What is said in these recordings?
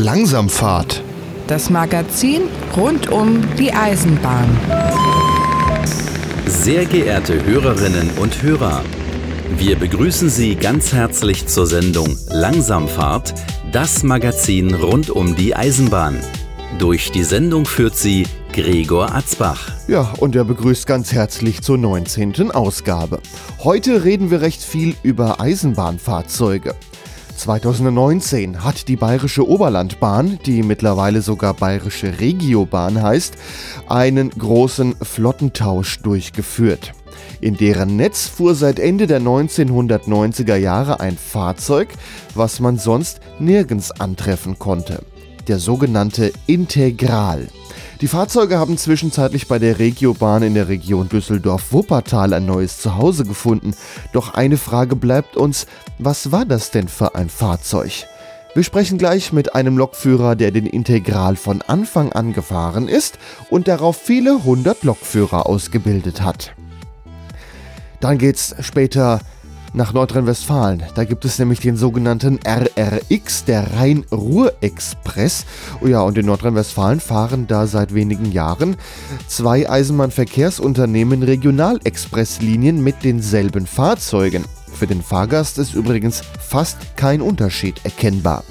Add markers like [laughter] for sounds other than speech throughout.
Langsamfahrt. Das Magazin rund um die Eisenbahn. Sehr geehrte Hörerinnen und Hörer, wir begrüßen Sie ganz herzlich zur Sendung Langsamfahrt, das Magazin rund um die Eisenbahn. Durch die Sendung führt sie Gregor Atzbach. Ja, und er begrüßt ganz herzlich zur 19. Ausgabe. Heute reden wir recht viel über Eisenbahnfahrzeuge. 2019 hat die Bayerische Oberlandbahn, die mittlerweile sogar Bayerische Regiobahn heißt, einen großen Flottentausch durchgeführt. In deren Netz fuhr seit Ende der 1990er Jahre ein Fahrzeug, was man sonst nirgends antreffen konnte. Der sogenannte Integral. Die Fahrzeuge haben zwischenzeitlich bei der Regiobahn in der Region Düsseldorf-Wuppertal ein neues Zuhause gefunden. Doch eine Frage bleibt uns, was war das denn für ein Fahrzeug? Wir sprechen gleich mit einem Lokführer, der den Integral von Anfang an gefahren ist und darauf viele hundert Lokführer ausgebildet hat. Dann geht's später nach Nordrhein-Westfalen. Da gibt es nämlich den sogenannten RRX, der Rhein-Ruhr-Express. Oh ja, und in Nordrhein-Westfalen fahren da seit wenigen Jahren zwei Eisenbahnverkehrsunternehmen Regionalexpresslinien mit denselben Fahrzeugen. Für den Fahrgast ist übrigens fast kein Unterschied erkennbar.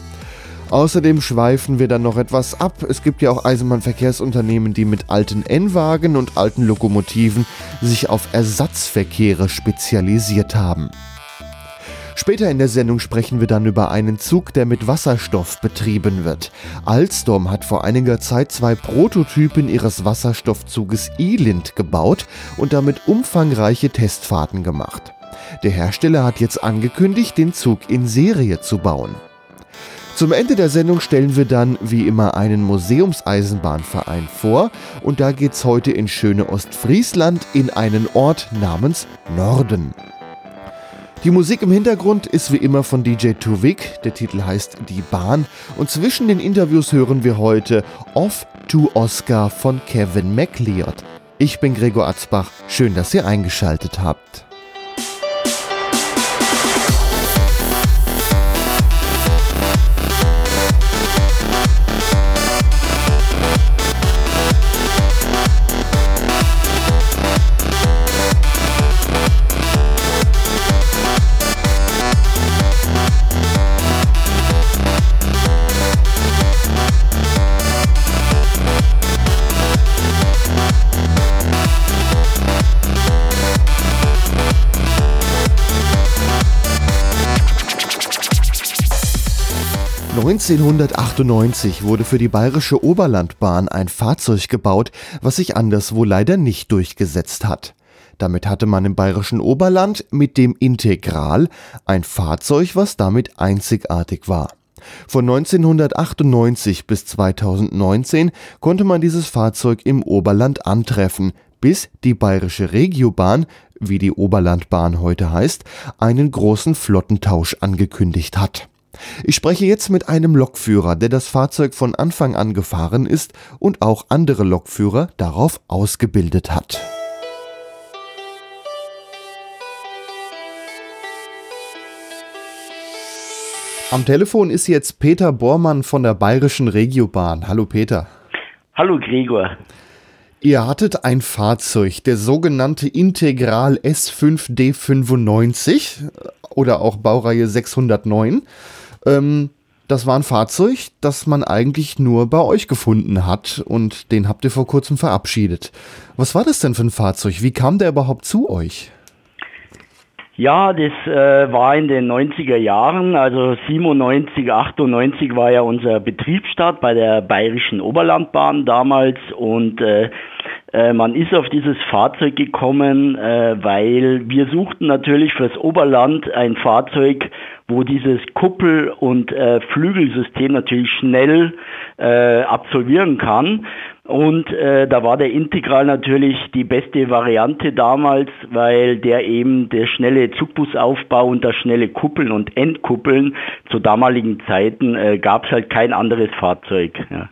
Außerdem schweifen wir dann noch etwas ab. Es gibt ja auch Eisenbahnverkehrsunternehmen, die mit alten N-Wagen und alten Lokomotiven sich auf Ersatzverkehre spezialisiert haben. Später in der Sendung sprechen wir dann über einen Zug, der mit Wasserstoff betrieben wird. Alstom hat vor einiger Zeit zwei Prototypen ihres Wasserstoffzuges E-Lind gebaut und damit umfangreiche Testfahrten gemacht. Der Hersteller hat jetzt angekündigt, den Zug in Serie zu bauen. Zum Ende der Sendung stellen wir dann wie immer einen Museumseisenbahnverein vor und da geht's heute in schöne Ostfriesland in einen Ort namens Norden. Die Musik im Hintergrund ist wie immer von DJ Tuvik, der Titel heißt Die Bahn und zwischen den Interviews hören wir heute Off to Oscar von Kevin MacLeod. Ich bin Gregor Atzbach, schön, dass ihr eingeschaltet habt. 1998 wurde für die Bayerische Oberlandbahn ein Fahrzeug gebaut, was sich anderswo leider nicht durchgesetzt hat. Damit hatte man im bayerischen Oberland mit dem Integral ein Fahrzeug, was damit einzigartig war. Von 1998 bis 2019 konnte man dieses Fahrzeug im Oberland antreffen, bis die bayerische Regiobahn, wie die Oberlandbahn heute heißt, einen großen Flottentausch angekündigt hat. Ich spreche jetzt mit einem Lokführer, der das Fahrzeug von Anfang an gefahren ist und auch andere Lokführer darauf ausgebildet hat. Am Telefon ist jetzt Peter Bormann von der Bayerischen Regiobahn. Hallo Peter. Hallo Gregor. Ihr hattet ein Fahrzeug, der sogenannte Integral S5D95 oder auch Baureihe 609. Ähm, das war ein Fahrzeug, das man eigentlich nur bei euch gefunden hat und den habt ihr vor kurzem verabschiedet. Was war das denn für ein Fahrzeug? Wie kam der überhaupt zu euch? Ja, das äh, war in den 90er Jahren, also 97, 98 war ja unser Betriebsstart bei der Bayerischen Oberlandbahn damals und äh, äh, man ist auf dieses Fahrzeug gekommen, äh, weil wir suchten natürlich fürs Oberland ein Fahrzeug, wo dieses Kuppel- und äh, Flügelsystem natürlich schnell äh, absolvieren kann. Und äh, da war der Integral natürlich die beste Variante damals, weil der eben der schnelle Zugbusaufbau und das schnelle Kuppeln und Entkuppeln zu damaligen Zeiten äh, gab es halt kein anderes Fahrzeug. Ja.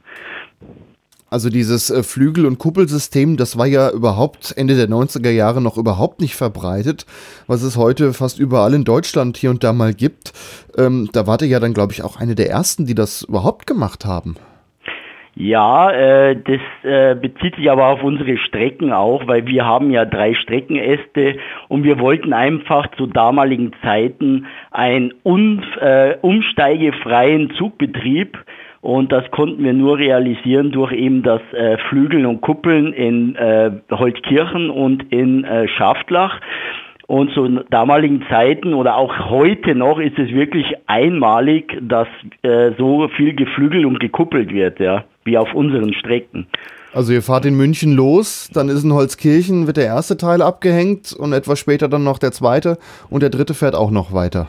Also dieses äh, Flügel- und Kuppelsystem, das war ja überhaupt Ende der 90er Jahre noch überhaupt nicht verbreitet, was es heute fast überall in Deutschland hier und da mal gibt. Ähm, da wart ihr ja dann, glaube ich, auch eine der ersten, die das überhaupt gemacht haben. Ja, äh, das äh, bezieht sich aber auf unsere Strecken auch, weil wir haben ja drei Streckenäste und wir wollten einfach zu damaligen Zeiten einen äh, umsteigefreien Zugbetrieb und das konnten wir nur realisieren durch eben das äh, Flügeln und Kuppeln in äh, Holtkirchen und in äh, Schaftlach. Und zu damaligen Zeiten oder auch heute noch ist es wirklich einmalig, dass äh, so viel geflügelt und gekuppelt wird, ja, wie auf unseren Strecken. Also ihr fahrt in München los, dann ist in Holzkirchen, wird der erste Teil abgehängt und etwas später dann noch der zweite und der dritte fährt auch noch weiter.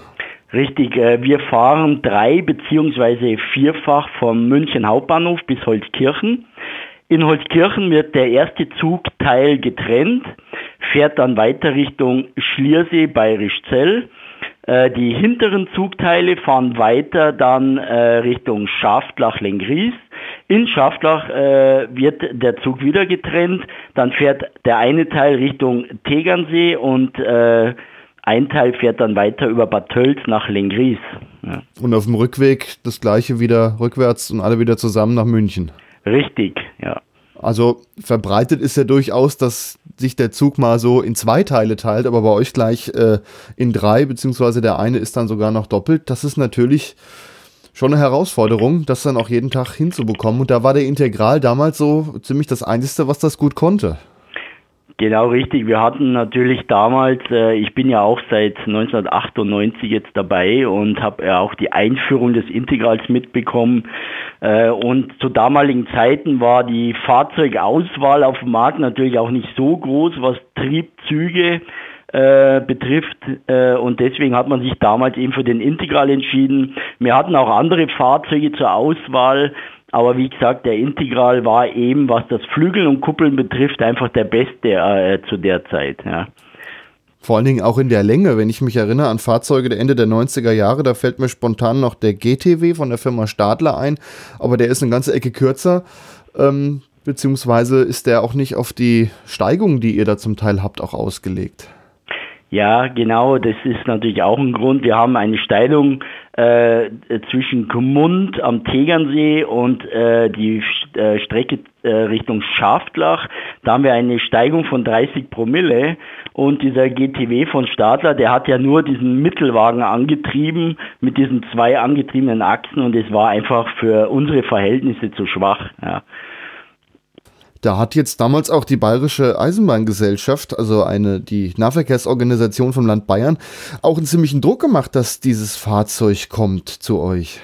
Richtig, äh, wir fahren drei beziehungsweise vierfach vom München Hauptbahnhof bis Holzkirchen. In Holzkirchen wird der erste Zugteil getrennt, fährt dann weiter Richtung Schliersee, Bayerischzell. Äh, die hinteren Zugteile fahren weiter dann äh, Richtung Schaftlach-Lengries. In Schaftlach wird der Zug wieder getrennt, dann fährt der eine Teil Richtung Tegernsee und ein Teil fährt dann weiter über Bad Tölz nach Lengries. Ja. Und auf dem Rückweg das gleiche wieder rückwärts und alle wieder zusammen nach München. Richtig, ja. Also verbreitet ist ja durchaus, dass sich der Zug mal so in zwei Teile teilt, aber bei euch gleich äh, in drei, beziehungsweise der eine ist dann sogar noch doppelt. Das ist natürlich schon eine Herausforderung, das dann auch jeden Tag hinzubekommen. Und da war der Integral damals so ziemlich das Einzige, was das gut konnte. Genau richtig. Wir hatten natürlich damals, äh, ich bin ja auch seit 1998 jetzt dabei und habe ja auch die Einführung des Integrals mitbekommen. Äh, und zu damaligen Zeiten war die Fahrzeugauswahl auf dem Markt natürlich auch nicht so groß, was Triebzüge äh, betrifft äh, und deswegen hat man sich damals eben für den Integral entschieden. Wir hatten auch andere Fahrzeuge zur Auswahl, aber wie gesagt, der Integral war eben, was das Flügel und Kuppeln betrifft, einfach der beste äh, zu der Zeit. Ja. Vor allen Dingen auch in der Länge. Wenn ich mich erinnere an Fahrzeuge der Ende der 90er Jahre, da fällt mir spontan noch der GTW von der Firma Stadler ein, aber der ist eine ganze Ecke kürzer. Ähm, beziehungsweise ist der auch nicht auf die Steigung, die ihr da zum Teil habt, auch ausgelegt. Ja, genau, das ist natürlich auch ein Grund. Wir haben eine Steilung äh, zwischen Gmund am Tegernsee und äh, die äh, Strecke äh, Richtung Schaftlach. Da haben wir eine Steigung von 30 Promille und dieser GTW von Stadler, der hat ja nur diesen Mittelwagen angetrieben mit diesen zwei angetriebenen Achsen und es war einfach für unsere Verhältnisse zu schwach. Ja. Da hat jetzt damals auch die Bayerische Eisenbahngesellschaft, also eine, die Nahverkehrsorganisation vom Land Bayern, auch einen ziemlichen Druck gemacht, dass dieses Fahrzeug kommt zu euch.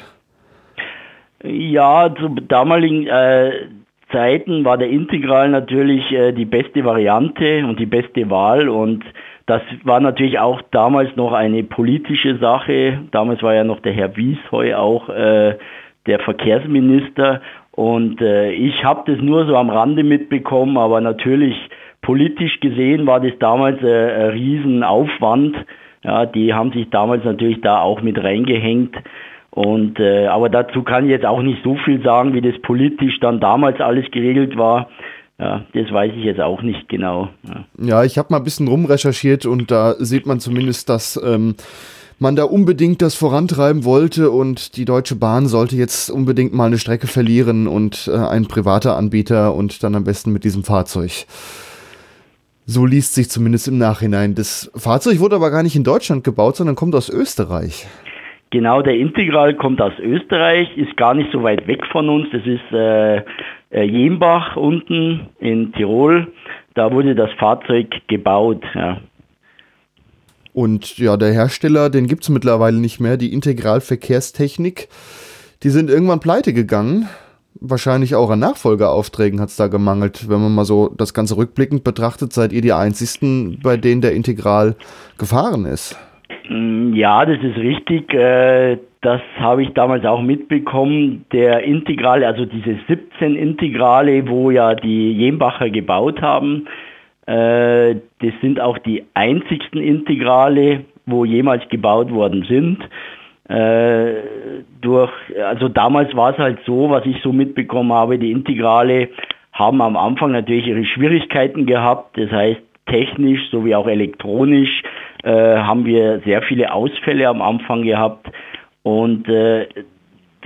Ja, zu damaligen äh, Zeiten war der Integral natürlich äh, die beste Variante und die beste Wahl und das war natürlich auch damals noch eine politische Sache. Damals war ja noch der Herr Wiesheu auch äh, der Verkehrsminister und äh, ich habe das nur so am Rande mitbekommen, aber natürlich politisch gesehen war das damals äh, ein Riesenaufwand. Ja, die haben sich damals natürlich da auch mit reingehängt. Und äh, aber dazu kann ich jetzt auch nicht so viel sagen, wie das politisch dann damals alles geregelt war. Ja, das weiß ich jetzt auch nicht genau. Ja, ja ich habe mal ein bisschen rumrecherchiert und da sieht man zumindest, dass ähm, man da unbedingt das vorantreiben wollte und die Deutsche Bahn sollte jetzt unbedingt mal eine Strecke verlieren und äh, ein privater Anbieter und dann am besten mit diesem Fahrzeug. So liest sich zumindest im Nachhinein. Das Fahrzeug wurde aber gar nicht in Deutschland gebaut, sondern kommt aus Österreich. Genau, der Integral kommt aus Österreich, ist gar nicht so weit weg von uns. Das ist äh, äh Jembach unten in Tirol. Da wurde das Fahrzeug gebaut. Ja. Und ja, der Hersteller, den gibt es mittlerweile nicht mehr, die Integralverkehrstechnik. Die sind irgendwann pleite gegangen. Wahrscheinlich auch an Nachfolgeaufträgen hat es da gemangelt. Wenn man mal so das Ganze rückblickend betrachtet, seid ihr die einzigsten, bei denen der Integral gefahren ist. Mm, ja, das ist richtig. Äh, das habe ich damals auch mitbekommen. Der Integrale, also diese 17 Integrale, wo ja die Jembacher gebaut haben, äh, das sind auch die einzigsten Integrale, wo jemals gebaut worden sind. Äh, durch, also damals war es halt so, was ich so mitbekommen habe, die Integrale haben am Anfang natürlich ihre Schwierigkeiten gehabt. Das heißt, technisch sowie auch elektronisch äh, haben wir sehr viele Ausfälle am Anfang gehabt. Und äh,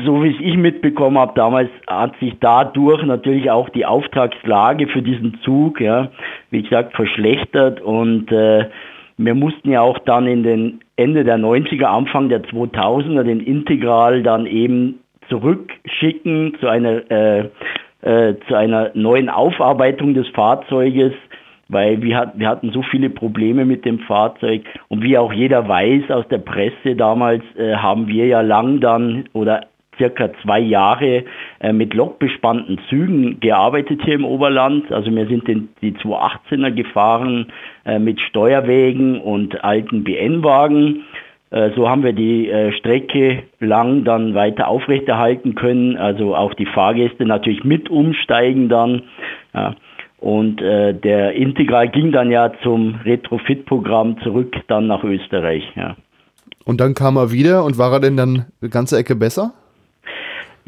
so wie es ich mitbekommen habe, damals hat sich dadurch natürlich auch die Auftragslage für diesen Zug, ja, wie gesagt, verschlechtert und äh, wir mussten ja auch dann in den Ende der 90er, Anfang der 2000er den Integral dann eben zurückschicken zu einer, äh, äh, zu einer neuen Aufarbeitung des Fahrzeuges, weil wir, hat, wir hatten so viele Probleme mit dem Fahrzeug und wie auch jeder weiß aus der Presse damals, äh, haben wir ja lang dann oder circa zwei Jahre äh, mit lokbespannten Zügen gearbeitet hier im Oberland. Also wir sind den, die 218er gefahren äh, mit Steuerwägen und alten BN-Wagen. Äh, so haben wir die äh, Strecke lang dann weiter aufrechterhalten können. Also auch die Fahrgäste natürlich mit umsteigen dann. Und der Integral ging dann ja zum Retrofit-Programm zurück dann nach Österreich. Ja. Und dann kam er wieder und war er denn dann eine ganze Ecke besser?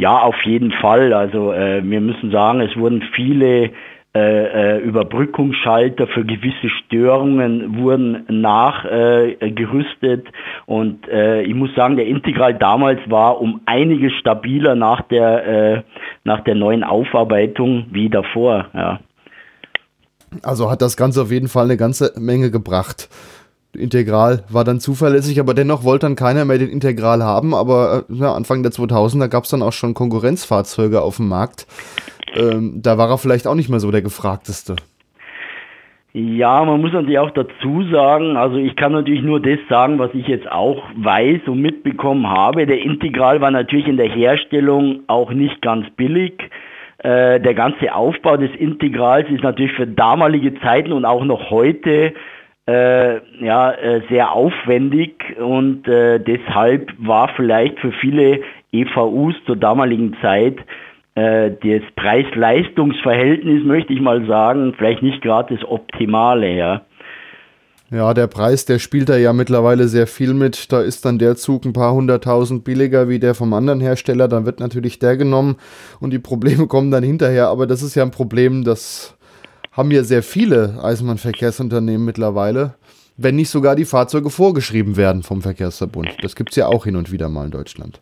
Ja, auf jeden Fall. Also äh, wir müssen sagen, es wurden viele äh, äh, Überbrückungsschalter für gewisse Störungen wurden nachgerüstet äh, und äh, ich muss sagen, der Integral damals war um einiges stabiler nach der äh, nach der neuen Aufarbeitung wie davor. Ja. Also hat das Ganze auf jeden Fall eine ganze Menge gebracht. Integral war dann zuverlässig, aber dennoch wollte dann keiner mehr den Integral haben. Aber äh, ja, Anfang der 2000er gab es dann auch schon Konkurrenzfahrzeuge auf dem Markt. Ähm, da war er vielleicht auch nicht mehr so der gefragteste. Ja, man muss natürlich auch dazu sagen, also ich kann natürlich nur das sagen, was ich jetzt auch weiß und mitbekommen habe. Der Integral war natürlich in der Herstellung auch nicht ganz billig. Äh, der ganze Aufbau des Integrals ist natürlich für damalige Zeiten und auch noch heute äh, ja, äh, sehr aufwendig und äh, deshalb war vielleicht für viele EVUs zur damaligen Zeit äh, das Preis-Leistungs-Verhältnis, möchte ich mal sagen, vielleicht nicht gerade das Optimale, ja. Ja, der Preis, der spielt da ja mittlerweile sehr viel mit. Da ist dann der Zug ein paar hunderttausend billiger wie der vom anderen Hersteller. Dann wird natürlich der genommen und die Probleme [laughs] kommen dann hinterher. Aber das ist ja ein Problem, das haben ja sehr viele Eisenbahnverkehrsunternehmen mittlerweile, wenn nicht sogar die Fahrzeuge vorgeschrieben werden vom Verkehrsverbund. Das gibt es ja auch hin und wieder mal in Deutschland.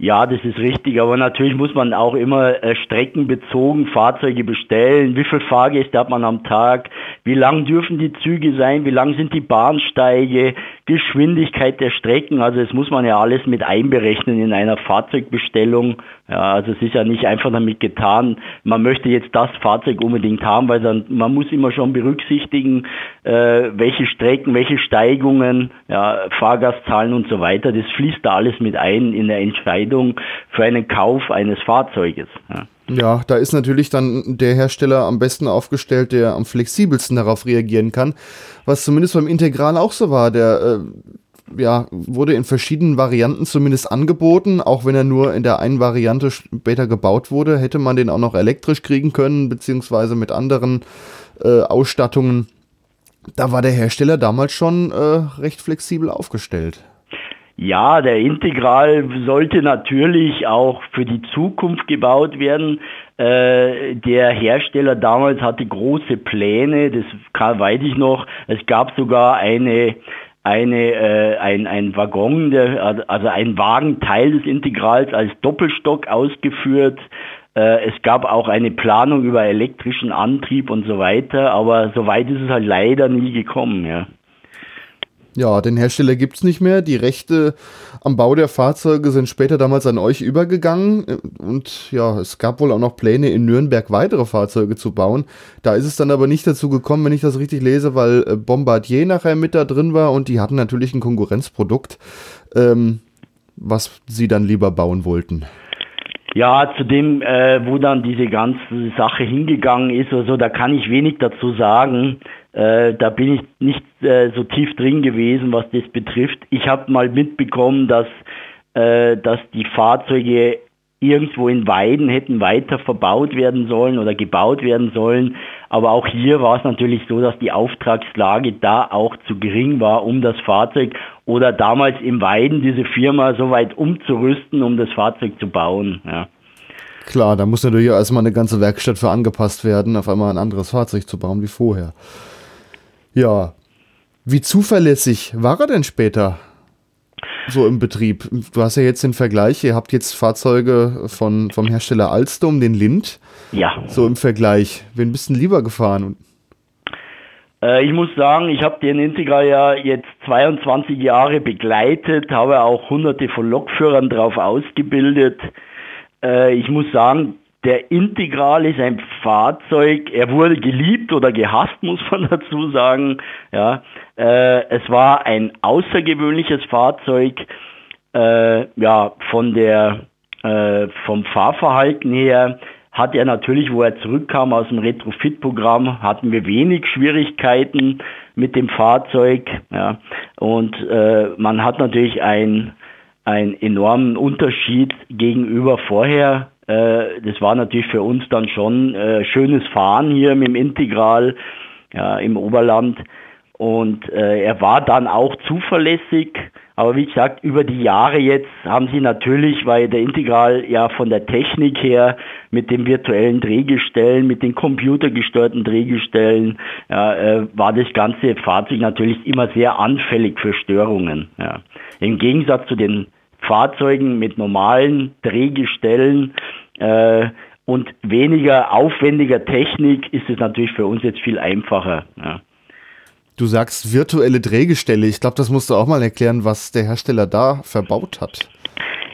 Ja, das ist richtig, aber natürlich muss man auch immer äh, streckenbezogen Fahrzeuge bestellen. Wie viele Fahrgäste hat man am Tag? Wie lang dürfen die Züge sein? Wie lang sind die Bahnsteige? Geschwindigkeit der Strecken? Also das muss man ja alles mit einberechnen in einer Fahrzeugbestellung. Ja, also es ist ja nicht einfach damit getan, man möchte jetzt das Fahrzeug unbedingt haben, weil dann, man muss immer schon berücksichtigen, äh, welche Strecken, welche Steigungen, ja, Fahrgastzahlen und so weiter. Das fließt da alles mit ein in der Entscheidung für einen Kauf eines Fahrzeuges. Ja. Ja, da ist natürlich dann der Hersteller am besten aufgestellt, der am flexibelsten darauf reagieren kann. Was zumindest beim Integral auch so war. Der äh, ja, wurde in verschiedenen Varianten zumindest angeboten. Auch wenn er nur in der einen Variante später gebaut wurde, hätte man den auch noch elektrisch kriegen können, beziehungsweise mit anderen äh, Ausstattungen. Da war der Hersteller damals schon äh, recht flexibel aufgestellt. Ja, der Integral sollte natürlich auch für die Zukunft gebaut werden. Äh, der Hersteller damals hatte große Pläne, das weiß ich noch. Es gab sogar eine eine, äh, ein, ein Waggon, der, also ein Wagenteil des Integrals als Doppelstock ausgeführt. Äh, es gab auch eine Planung über elektrischen Antrieb und so weiter, aber so weit ist es halt leider nie gekommen, ja. Ja, den Hersteller gibt es nicht mehr. Die Rechte am Bau der Fahrzeuge sind später damals an euch übergegangen. Und ja, es gab wohl auch noch Pläne, in Nürnberg weitere Fahrzeuge zu bauen. Da ist es dann aber nicht dazu gekommen, wenn ich das richtig lese, weil äh, Bombardier nachher mit da drin war und die hatten natürlich ein Konkurrenzprodukt, ähm, was sie dann lieber bauen wollten. Ja, zu dem, äh, wo dann diese ganze Sache hingegangen ist, also da kann ich wenig dazu sagen. Äh, da bin ich nicht äh, so tief drin gewesen, was das betrifft. Ich habe mal mitbekommen, dass, äh, dass die Fahrzeuge irgendwo in Weiden hätten weiter verbaut werden sollen oder gebaut werden sollen. Aber auch hier war es natürlich so, dass die Auftragslage da auch zu gering war, um das Fahrzeug oder damals im Weiden diese Firma so weit umzurüsten, um das Fahrzeug zu bauen. Ja. Klar, da muss natürlich erstmal eine ganze Werkstatt für angepasst werden, auf einmal ein anderes Fahrzeug zu bauen wie vorher. Ja, wie zuverlässig war er denn später so im Betrieb? Du hast ja jetzt den Vergleich, ihr habt jetzt Fahrzeuge von, vom Hersteller Alstom, den Lind. Ja. So im Vergleich. Wen bist du lieber gefahren? Äh, ich muss sagen, ich habe den Integral ja jetzt 22 Jahre begleitet, habe auch hunderte von Lokführern drauf ausgebildet. Äh, ich muss sagen, der Integral ist ein Fahrzeug, er wurde geliebt oder gehasst, muss man [laughs] dazu sagen. Ja, äh, es war ein außergewöhnliches Fahrzeug, äh, ja, von der, äh, vom Fahrverhalten her hat er natürlich, wo er zurückkam aus dem Retrofit-Programm, hatten wir wenig Schwierigkeiten mit dem Fahrzeug. Ja. Und äh, man hat natürlich ein einen enormen Unterschied gegenüber vorher. Äh, das war natürlich für uns dann schon äh, schönes Fahren hier mit dem Integral ja, im Oberland. Und äh, er war dann auch zuverlässig. Aber wie gesagt, über die Jahre jetzt haben sie natürlich, weil der Integral ja von der Technik her mit den virtuellen Drehgestellen, mit den computergesteuerten Drehgestellen, ja, äh, war das ganze Fahrzeug natürlich immer sehr anfällig für Störungen. Ja. Im Gegensatz zu den Fahrzeugen mit normalen Drehgestellen äh, und weniger aufwendiger Technik ist es natürlich für uns jetzt viel einfacher. Ja. Du sagst virtuelle Drehgestelle. Ich glaube, das musst du auch mal erklären, was der Hersteller da verbaut hat.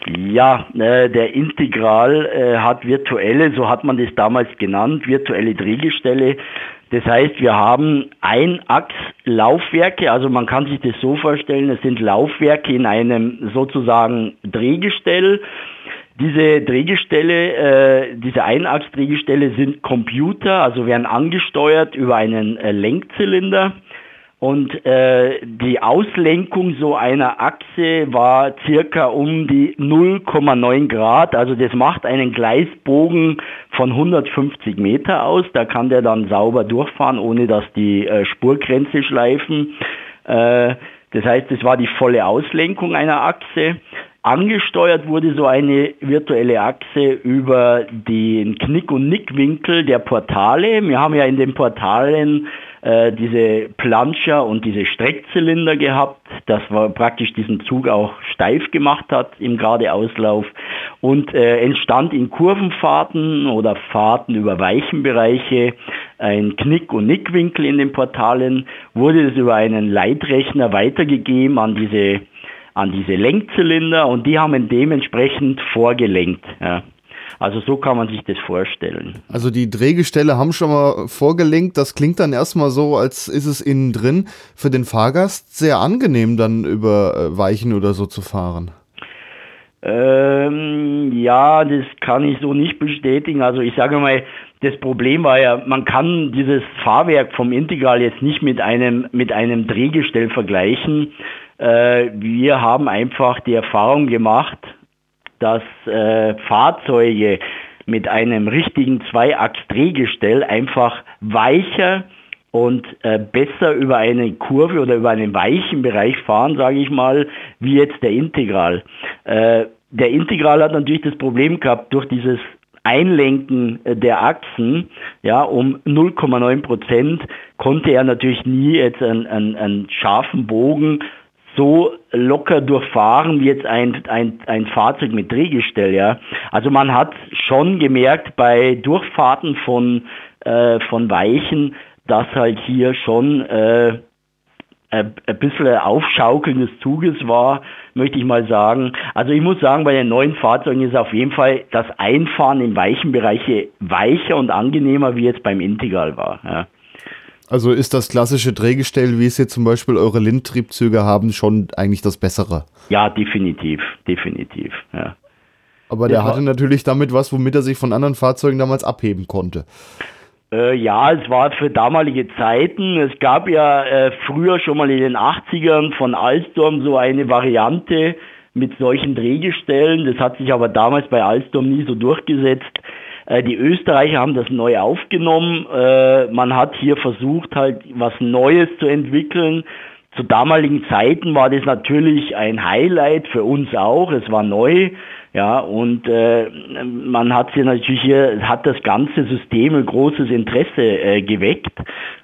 Ja, äh, der Integral äh, hat virtuelle, so hat man das damals genannt, virtuelle Drehgestelle. Das heißt, wir haben Einachslaufwerke, also man kann sich das so vorstellen, es sind Laufwerke in einem sozusagen Drehgestell. Diese Drehgestelle, äh, diese Einachsdrehgestelle sind Computer, also werden angesteuert über einen äh, Lenkzylinder. Und äh, die Auslenkung so einer Achse war circa um die 0,9 Grad. Also das macht einen Gleisbogen von 150 Meter aus. Da kann der dann sauber durchfahren, ohne dass die äh, Spurgrenze schleifen. Äh, das heißt, es war die volle Auslenkung einer Achse. Angesteuert wurde so eine virtuelle Achse über den Knick- und Nickwinkel der Portale. Wir haben ja in den Portalen äh, diese Planscher und diese Streckzylinder gehabt, das war praktisch diesen Zug auch steif gemacht hat im Geradeauslauf und äh, entstand in Kurvenfahrten oder Fahrten über Weichenbereiche ein Knick- und Nickwinkel in den Portalen, wurde es über einen Leitrechner weitergegeben an diese an diese Lenkzylinder und die haben dementsprechend vorgelenkt. Ja. Also so kann man sich das vorstellen. Also die Drehgestelle haben schon mal vorgelenkt. Das klingt dann erstmal so, als ist es innen drin für den Fahrgast sehr angenehm, dann über äh, Weichen oder so zu fahren. Ähm, ja, das kann ich so nicht bestätigen. Also ich sage mal, das Problem war ja, man kann dieses Fahrwerk vom Integral jetzt nicht mit einem, mit einem Drehgestell vergleichen. Äh, wir haben einfach die Erfahrung gemacht, dass äh, Fahrzeuge mit einem richtigen Zweiachs-Drehgestell einfach weicher und äh, besser über eine Kurve oder über einen weichen Bereich fahren, sage ich mal, wie jetzt der Integral. Äh, der Integral hat natürlich das Problem gehabt, durch dieses Einlenken äh, der Achsen, ja, um 0,9 Prozent konnte er natürlich nie jetzt einen, einen, einen scharfen Bogen so locker durchfahren wie jetzt ein, ein, ein Fahrzeug mit Drehgestell, ja. Also man hat schon gemerkt bei Durchfahrten von, äh, von Weichen, dass halt hier schon äh, ein bisschen Aufschaukeln des Zuges war, möchte ich mal sagen. Also ich muss sagen, bei den neuen Fahrzeugen ist auf jeden Fall das Einfahren im weichen Bereiche weicher und angenehmer, wie jetzt beim Integral war. Ja. Also ist das klassische Drehgestell, wie es jetzt zum Beispiel eure Lindtriebzüge haben, schon eigentlich das bessere? Ja, definitiv, definitiv, ja. Aber der hatte natürlich damit was, womit er sich von anderen Fahrzeugen damals abheben konnte. Äh, ja, es war für damalige Zeiten. Es gab ja äh, früher schon mal in den 80ern von Alstom so eine Variante mit solchen Drehgestellen. Das hat sich aber damals bei Alstom nie so durchgesetzt. Äh, die Österreicher haben das neu aufgenommen. Äh, man hat hier versucht, halt was Neues zu entwickeln. zu damaligen Zeiten war das natürlich ein Highlight für uns auch. Es war neu. Ja, und äh, man hat sich natürlich hier, hat das ganze System ein großes Interesse äh, geweckt.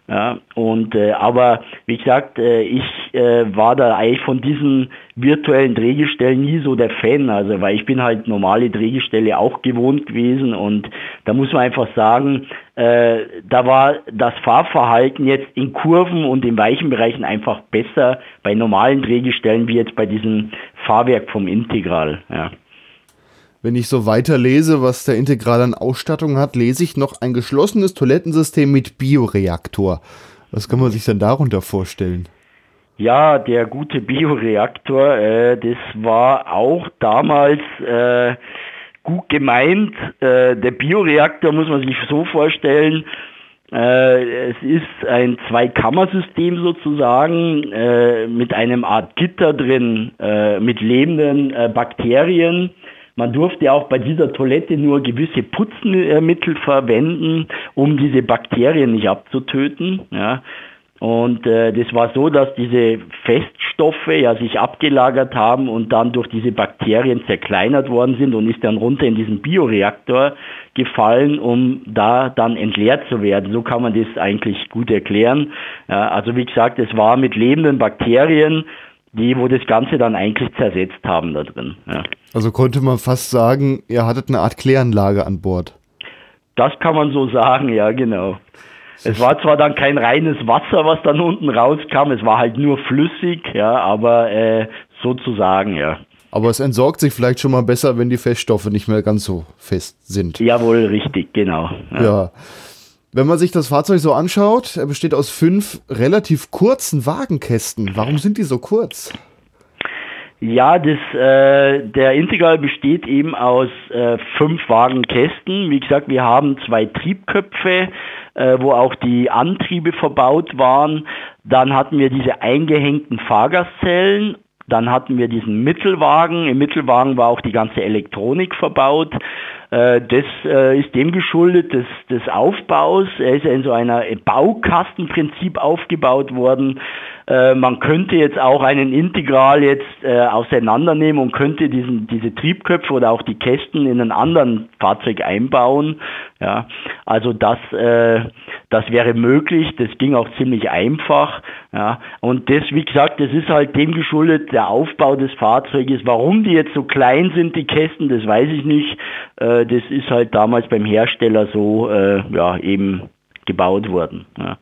Ja, und äh, aber wie gesagt, äh, ich äh, war da eigentlich von diesen virtuellen Drehgestellen nie so der Fan, also weil ich bin halt normale Drehgestelle auch gewohnt gewesen und da muss man einfach sagen, äh, da war das Fahrverhalten jetzt in Kurven und in weichen Bereichen einfach besser bei normalen Drehgestellen wie jetzt bei diesem Fahrwerk vom Integral. Ja. Wenn ich so weiter lese, was der Integral an Ausstattung hat, lese ich noch ein geschlossenes Toilettensystem mit Bioreaktor. Was kann man sich denn darunter vorstellen? Ja, der gute Bioreaktor, äh, das war auch damals äh, gut gemeint. Äh, der Bioreaktor muss man sich so vorstellen, äh, es ist ein Zweikammersystem sozusagen äh, mit einem Art Gitter drin, äh, mit lebenden Bakterien man durfte auch bei dieser Toilette nur gewisse Putzmittel verwenden, um diese Bakterien nicht abzutöten. Ja. Und äh, das war so, dass diese Feststoffe ja sich abgelagert haben und dann durch diese Bakterien zerkleinert worden sind und ist dann runter in diesen Bioreaktor gefallen, um da dann entleert zu werden. So kann man das eigentlich gut erklären. Ja, also wie gesagt, es war mit lebenden Bakterien die, wo das Ganze dann eigentlich zersetzt haben da drin. Ja. Also konnte man fast sagen, ihr hattet eine Art Kläranlage an Bord. Das kann man so sagen, ja, genau. Es war zwar dann kein reines Wasser, was dann unten rauskam, es war halt nur flüssig, ja, aber äh, sozusagen, ja. Aber es entsorgt sich vielleicht schon mal besser, wenn die Feststoffe nicht mehr ganz so fest sind. Jawohl, richtig, genau. ja. ja. Wenn man sich das Fahrzeug so anschaut, er besteht aus fünf relativ kurzen Wagenkästen. Warum sind die so kurz? Ja, das, äh, der Integral besteht eben aus äh, fünf Wagenkästen. Wie gesagt, wir haben zwei Triebköpfe, äh, wo auch die Antriebe verbaut waren. Dann hatten wir diese eingehängten Fahrgastzellen dann hatten wir diesen Mittelwagen. Im Mittelwagen war auch die ganze Elektronik verbaut. Äh, das äh, ist dem geschuldet des, des Aufbaus. Er ist in so einer Baukastenprinzip aufgebaut worden. Äh, man könnte jetzt auch einen Integral jetzt auseinandernehmen und könnte diesen, diese Triebköpfe oder auch die Kästen in einen anderen Fahrzeug einbauen. Ja, also das, das wäre möglich. Das ging auch ziemlich einfach. Ja, und das, wie gesagt, das ist halt dem geschuldet, der Aufbau des Fahrzeuges. Warum die jetzt so klein sind, die Kästen, das weiß ich nicht äh, das ist halt damals beim Hersteller so äh, ja, eben gebaut worden. Ja.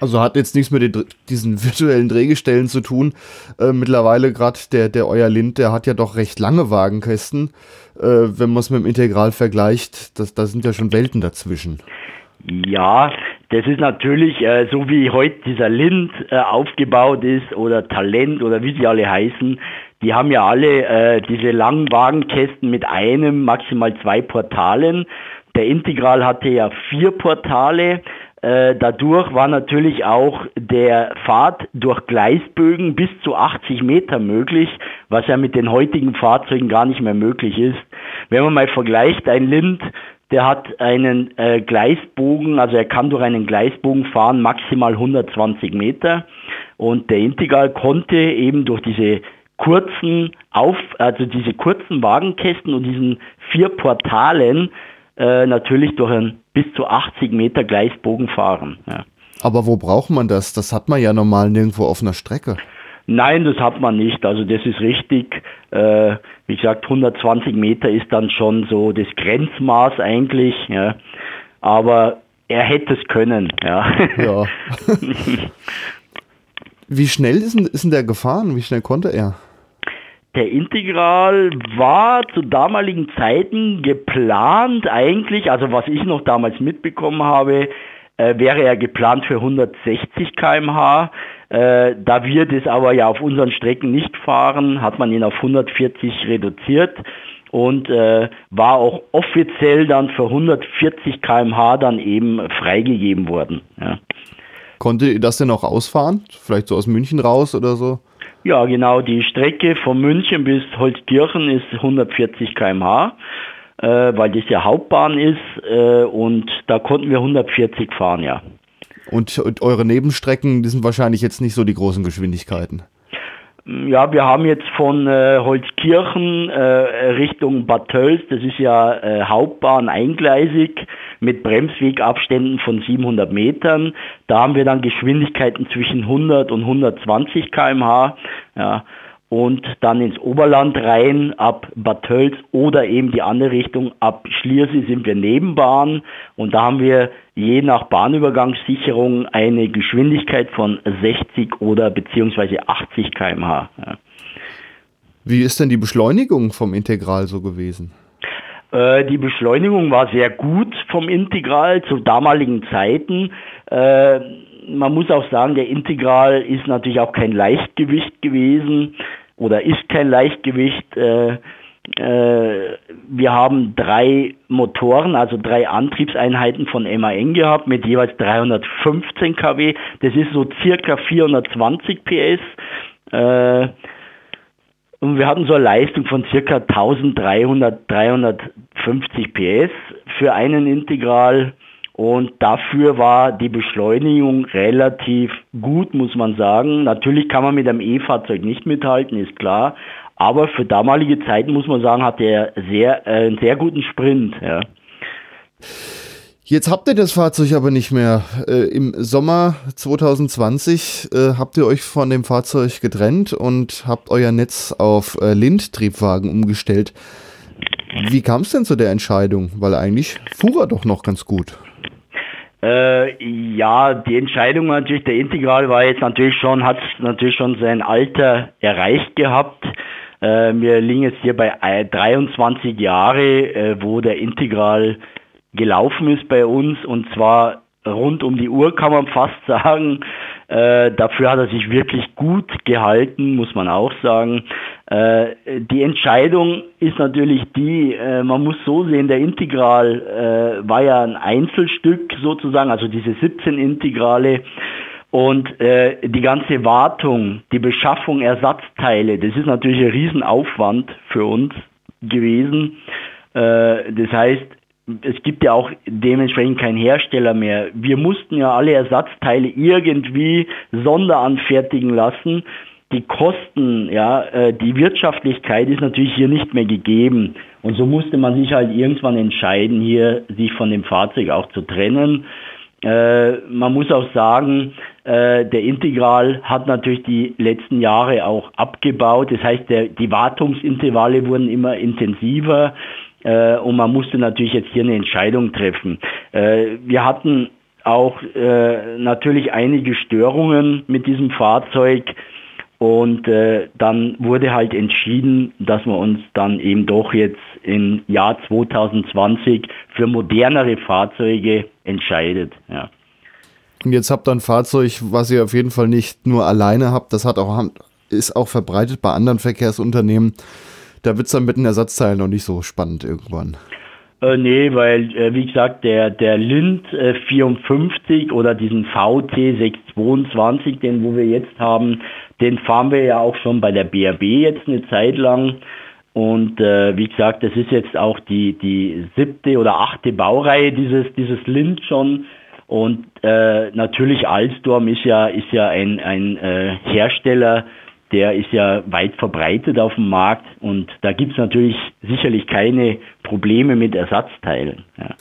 Also hat jetzt nichts mit den, diesen [laughs] virtuellen Drehgestellen zu tun. Äh, mittlerweile gerade der, der Euer Lind, der hat ja doch recht lange Wagenkästen. Äh, wenn man es mit dem Integral vergleicht, das, da sind ja schon Welten dazwischen. Ja, das ist natürlich, äh, so wie heute dieser Lind äh, aufgebaut ist oder Talent oder wie sie alle heißen, die haben ja alle äh, diese langen Wagenkästen mit einem, maximal zwei Portalen. Der Integral hatte ja vier Portale. Äh, dadurch war natürlich auch der Fahrt durch Gleisbögen bis zu 80 Meter möglich, was ja mit den heutigen Fahrzeugen gar nicht mehr möglich ist. Wenn man mal vergleicht, ein Lind, der hat einen äh, Gleisbogen, also er kann durch einen Gleisbogen fahren, maximal 120 Meter. Und der Integral konnte eben durch diese kurzen auf, also diese kurzen Wagenkästen und diesen vier Portalen äh, natürlich durch einen bis zu 80 Meter Gleisbogen fahren. Ja. Aber wo braucht man das? Das hat man ja normal nirgendwo auf einer Strecke. Nein, das hat man nicht. Also das ist richtig. Äh, wie gesagt, 120 Meter ist dann schon so das Grenzmaß eigentlich. Ja. Aber er hätte es können. Ja. ja. [laughs] Wie schnell ist denn, ist denn der gefahren? Wie schnell konnte er? Der Integral war zu damaligen Zeiten geplant eigentlich, also was ich noch damals mitbekommen habe, äh, wäre er geplant für 160 km/h. Äh, da wir das aber ja auf unseren Strecken nicht fahren, hat man ihn auf 140 reduziert und äh, war auch offiziell dann für 140 km/h dann eben freigegeben worden. Ja. Konnte das denn auch ausfahren? Vielleicht so aus München raus oder so? Ja, genau. Die Strecke von München bis Holzkirchen ist 140 km/h, äh, weil das ja Hauptbahn ist äh, und da konnten wir 140 fahren, ja. Und, und eure Nebenstrecken, die sind wahrscheinlich jetzt nicht so die großen Geschwindigkeiten. Ja, wir haben jetzt von äh, Holzkirchen äh, Richtung Bad Tölz, das ist ja äh, Hauptbahn eingleisig mit Bremswegabständen von 700 Metern. Da haben wir dann Geschwindigkeiten zwischen 100 und 120 km/h. Ja, und dann ins Oberland rein ab Bad Tölz oder eben die andere Richtung ab Schliersee sind wir Nebenbahn und da haben wir je nach Bahnübergangssicherung eine Geschwindigkeit von 60 oder beziehungsweise 80 km/h. Wie ist denn die Beschleunigung vom Integral so gewesen? Äh, die Beschleunigung war sehr gut vom Integral zu damaligen Zeiten. Äh, man muss auch sagen, der Integral ist natürlich auch kein Leichtgewicht gewesen oder ist kein Leichtgewicht. Äh, äh, wir haben drei Motoren, also drei Antriebseinheiten von MAN gehabt mit jeweils 315 kW. Das ist so circa 420 PS. Äh, und wir hatten so eine Leistung von circa 1300, 350 PS für einen Integral. Und dafür war die Beschleunigung relativ gut, muss man sagen. Natürlich kann man mit einem E-Fahrzeug nicht mithalten, ist klar. Aber für damalige Zeiten muss man sagen, hat er sehr, äh, einen sehr guten Sprint. Ja. Jetzt habt ihr das Fahrzeug aber nicht mehr. Äh, Im Sommer 2020 äh, habt ihr euch von dem Fahrzeug getrennt und habt euer Netz auf äh, Lind-Triebwagen umgestellt. Wie kam es denn zu der Entscheidung? Weil eigentlich fuhr er doch noch ganz gut. Äh, ja, die Entscheidung natürlich, der Integral war jetzt natürlich schon, hat natürlich schon sein Alter erreicht gehabt. Äh, wir liegen jetzt hier bei 23 Jahre, äh, wo der Integral gelaufen ist bei uns und zwar rund um die Uhr kann man fast [laughs] sagen. Äh, dafür hat er sich wirklich gut gehalten, muss man auch sagen. Äh, die Entscheidung ist natürlich die, äh, man muss so sehen, der Integral äh, war ja ein Einzelstück sozusagen, also diese 17 Integrale. Und äh, die ganze Wartung, die Beschaffung Ersatzteile, das ist natürlich ein Riesenaufwand für uns gewesen. Äh, das heißt, es gibt ja auch dementsprechend keinen Hersteller mehr. Wir mussten ja alle Ersatzteile irgendwie sonderanfertigen lassen. Die Kosten, ja, äh, die Wirtschaftlichkeit ist natürlich hier nicht mehr gegeben. Und so musste man sich halt irgendwann entscheiden, hier sich von dem Fahrzeug auch zu trennen. Äh, man muss auch sagen, äh, der Integral hat natürlich die letzten Jahre auch abgebaut. Das heißt, der, die Wartungsintervalle wurden immer intensiver. Äh, und man musste natürlich jetzt hier eine Entscheidung treffen. Äh, wir hatten auch äh, natürlich einige Störungen mit diesem Fahrzeug und äh, dann wurde halt entschieden, dass wir uns dann eben doch jetzt im Jahr 2020 für modernere Fahrzeuge entscheidet. Ja. Und jetzt habt ihr ein Fahrzeug, was ihr auf jeden Fall nicht nur alleine habt, das hat auch, ist auch verbreitet bei anderen Verkehrsunternehmen da wird es dann mit den Ersatzteilen noch nicht so spannend irgendwann. Äh, nee, weil, äh, wie gesagt, der, der Lind äh, 54 oder diesen VT 622, den wo wir jetzt haben, den fahren wir ja auch schon bei der BRB jetzt eine Zeit lang. Und äh, wie gesagt, das ist jetzt auch die, die siebte oder achte Baureihe dieses, dieses Lind schon. Und äh, natürlich Alstom ist ja, ist ja ein, ein äh, Hersteller, der ist ja weit verbreitet auf dem Markt und da gibt es natürlich sicherlich keine Probleme mit Ersatzteilen. Ja.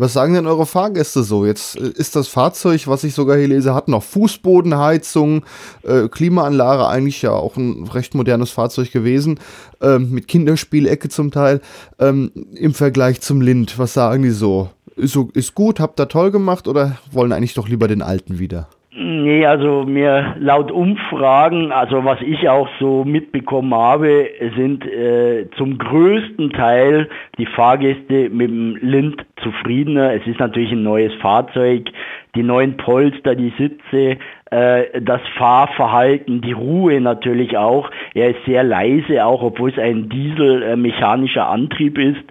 Was sagen denn eure Fahrgäste so? Jetzt äh, ist das Fahrzeug, was ich sogar hier lese, hat noch Fußbodenheizung, äh, Klimaanlage, eigentlich ja auch ein recht modernes Fahrzeug gewesen, ähm, mit Kinderspielecke zum Teil, ähm, im Vergleich zum Lind. Was sagen die so? Ist, so? ist gut, habt ihr toll gemacht oder wollen eigentlich doch lieber den alten wieder? Nee, also mir laut Umfragen, also was ich auch so mitbekommen habe, sind äh, zum größten Teil die Fahrgäste mit dem Lind zufriedener. Es ist natürlich ein neues Fahrzeug, die neuen Polster, die Sitze, äh, das Fahrverhalten, die Ruhe natürlich auch. Er ist sehr leise, auch obwohl es ein dieselmechanischer äh, Antrieb ist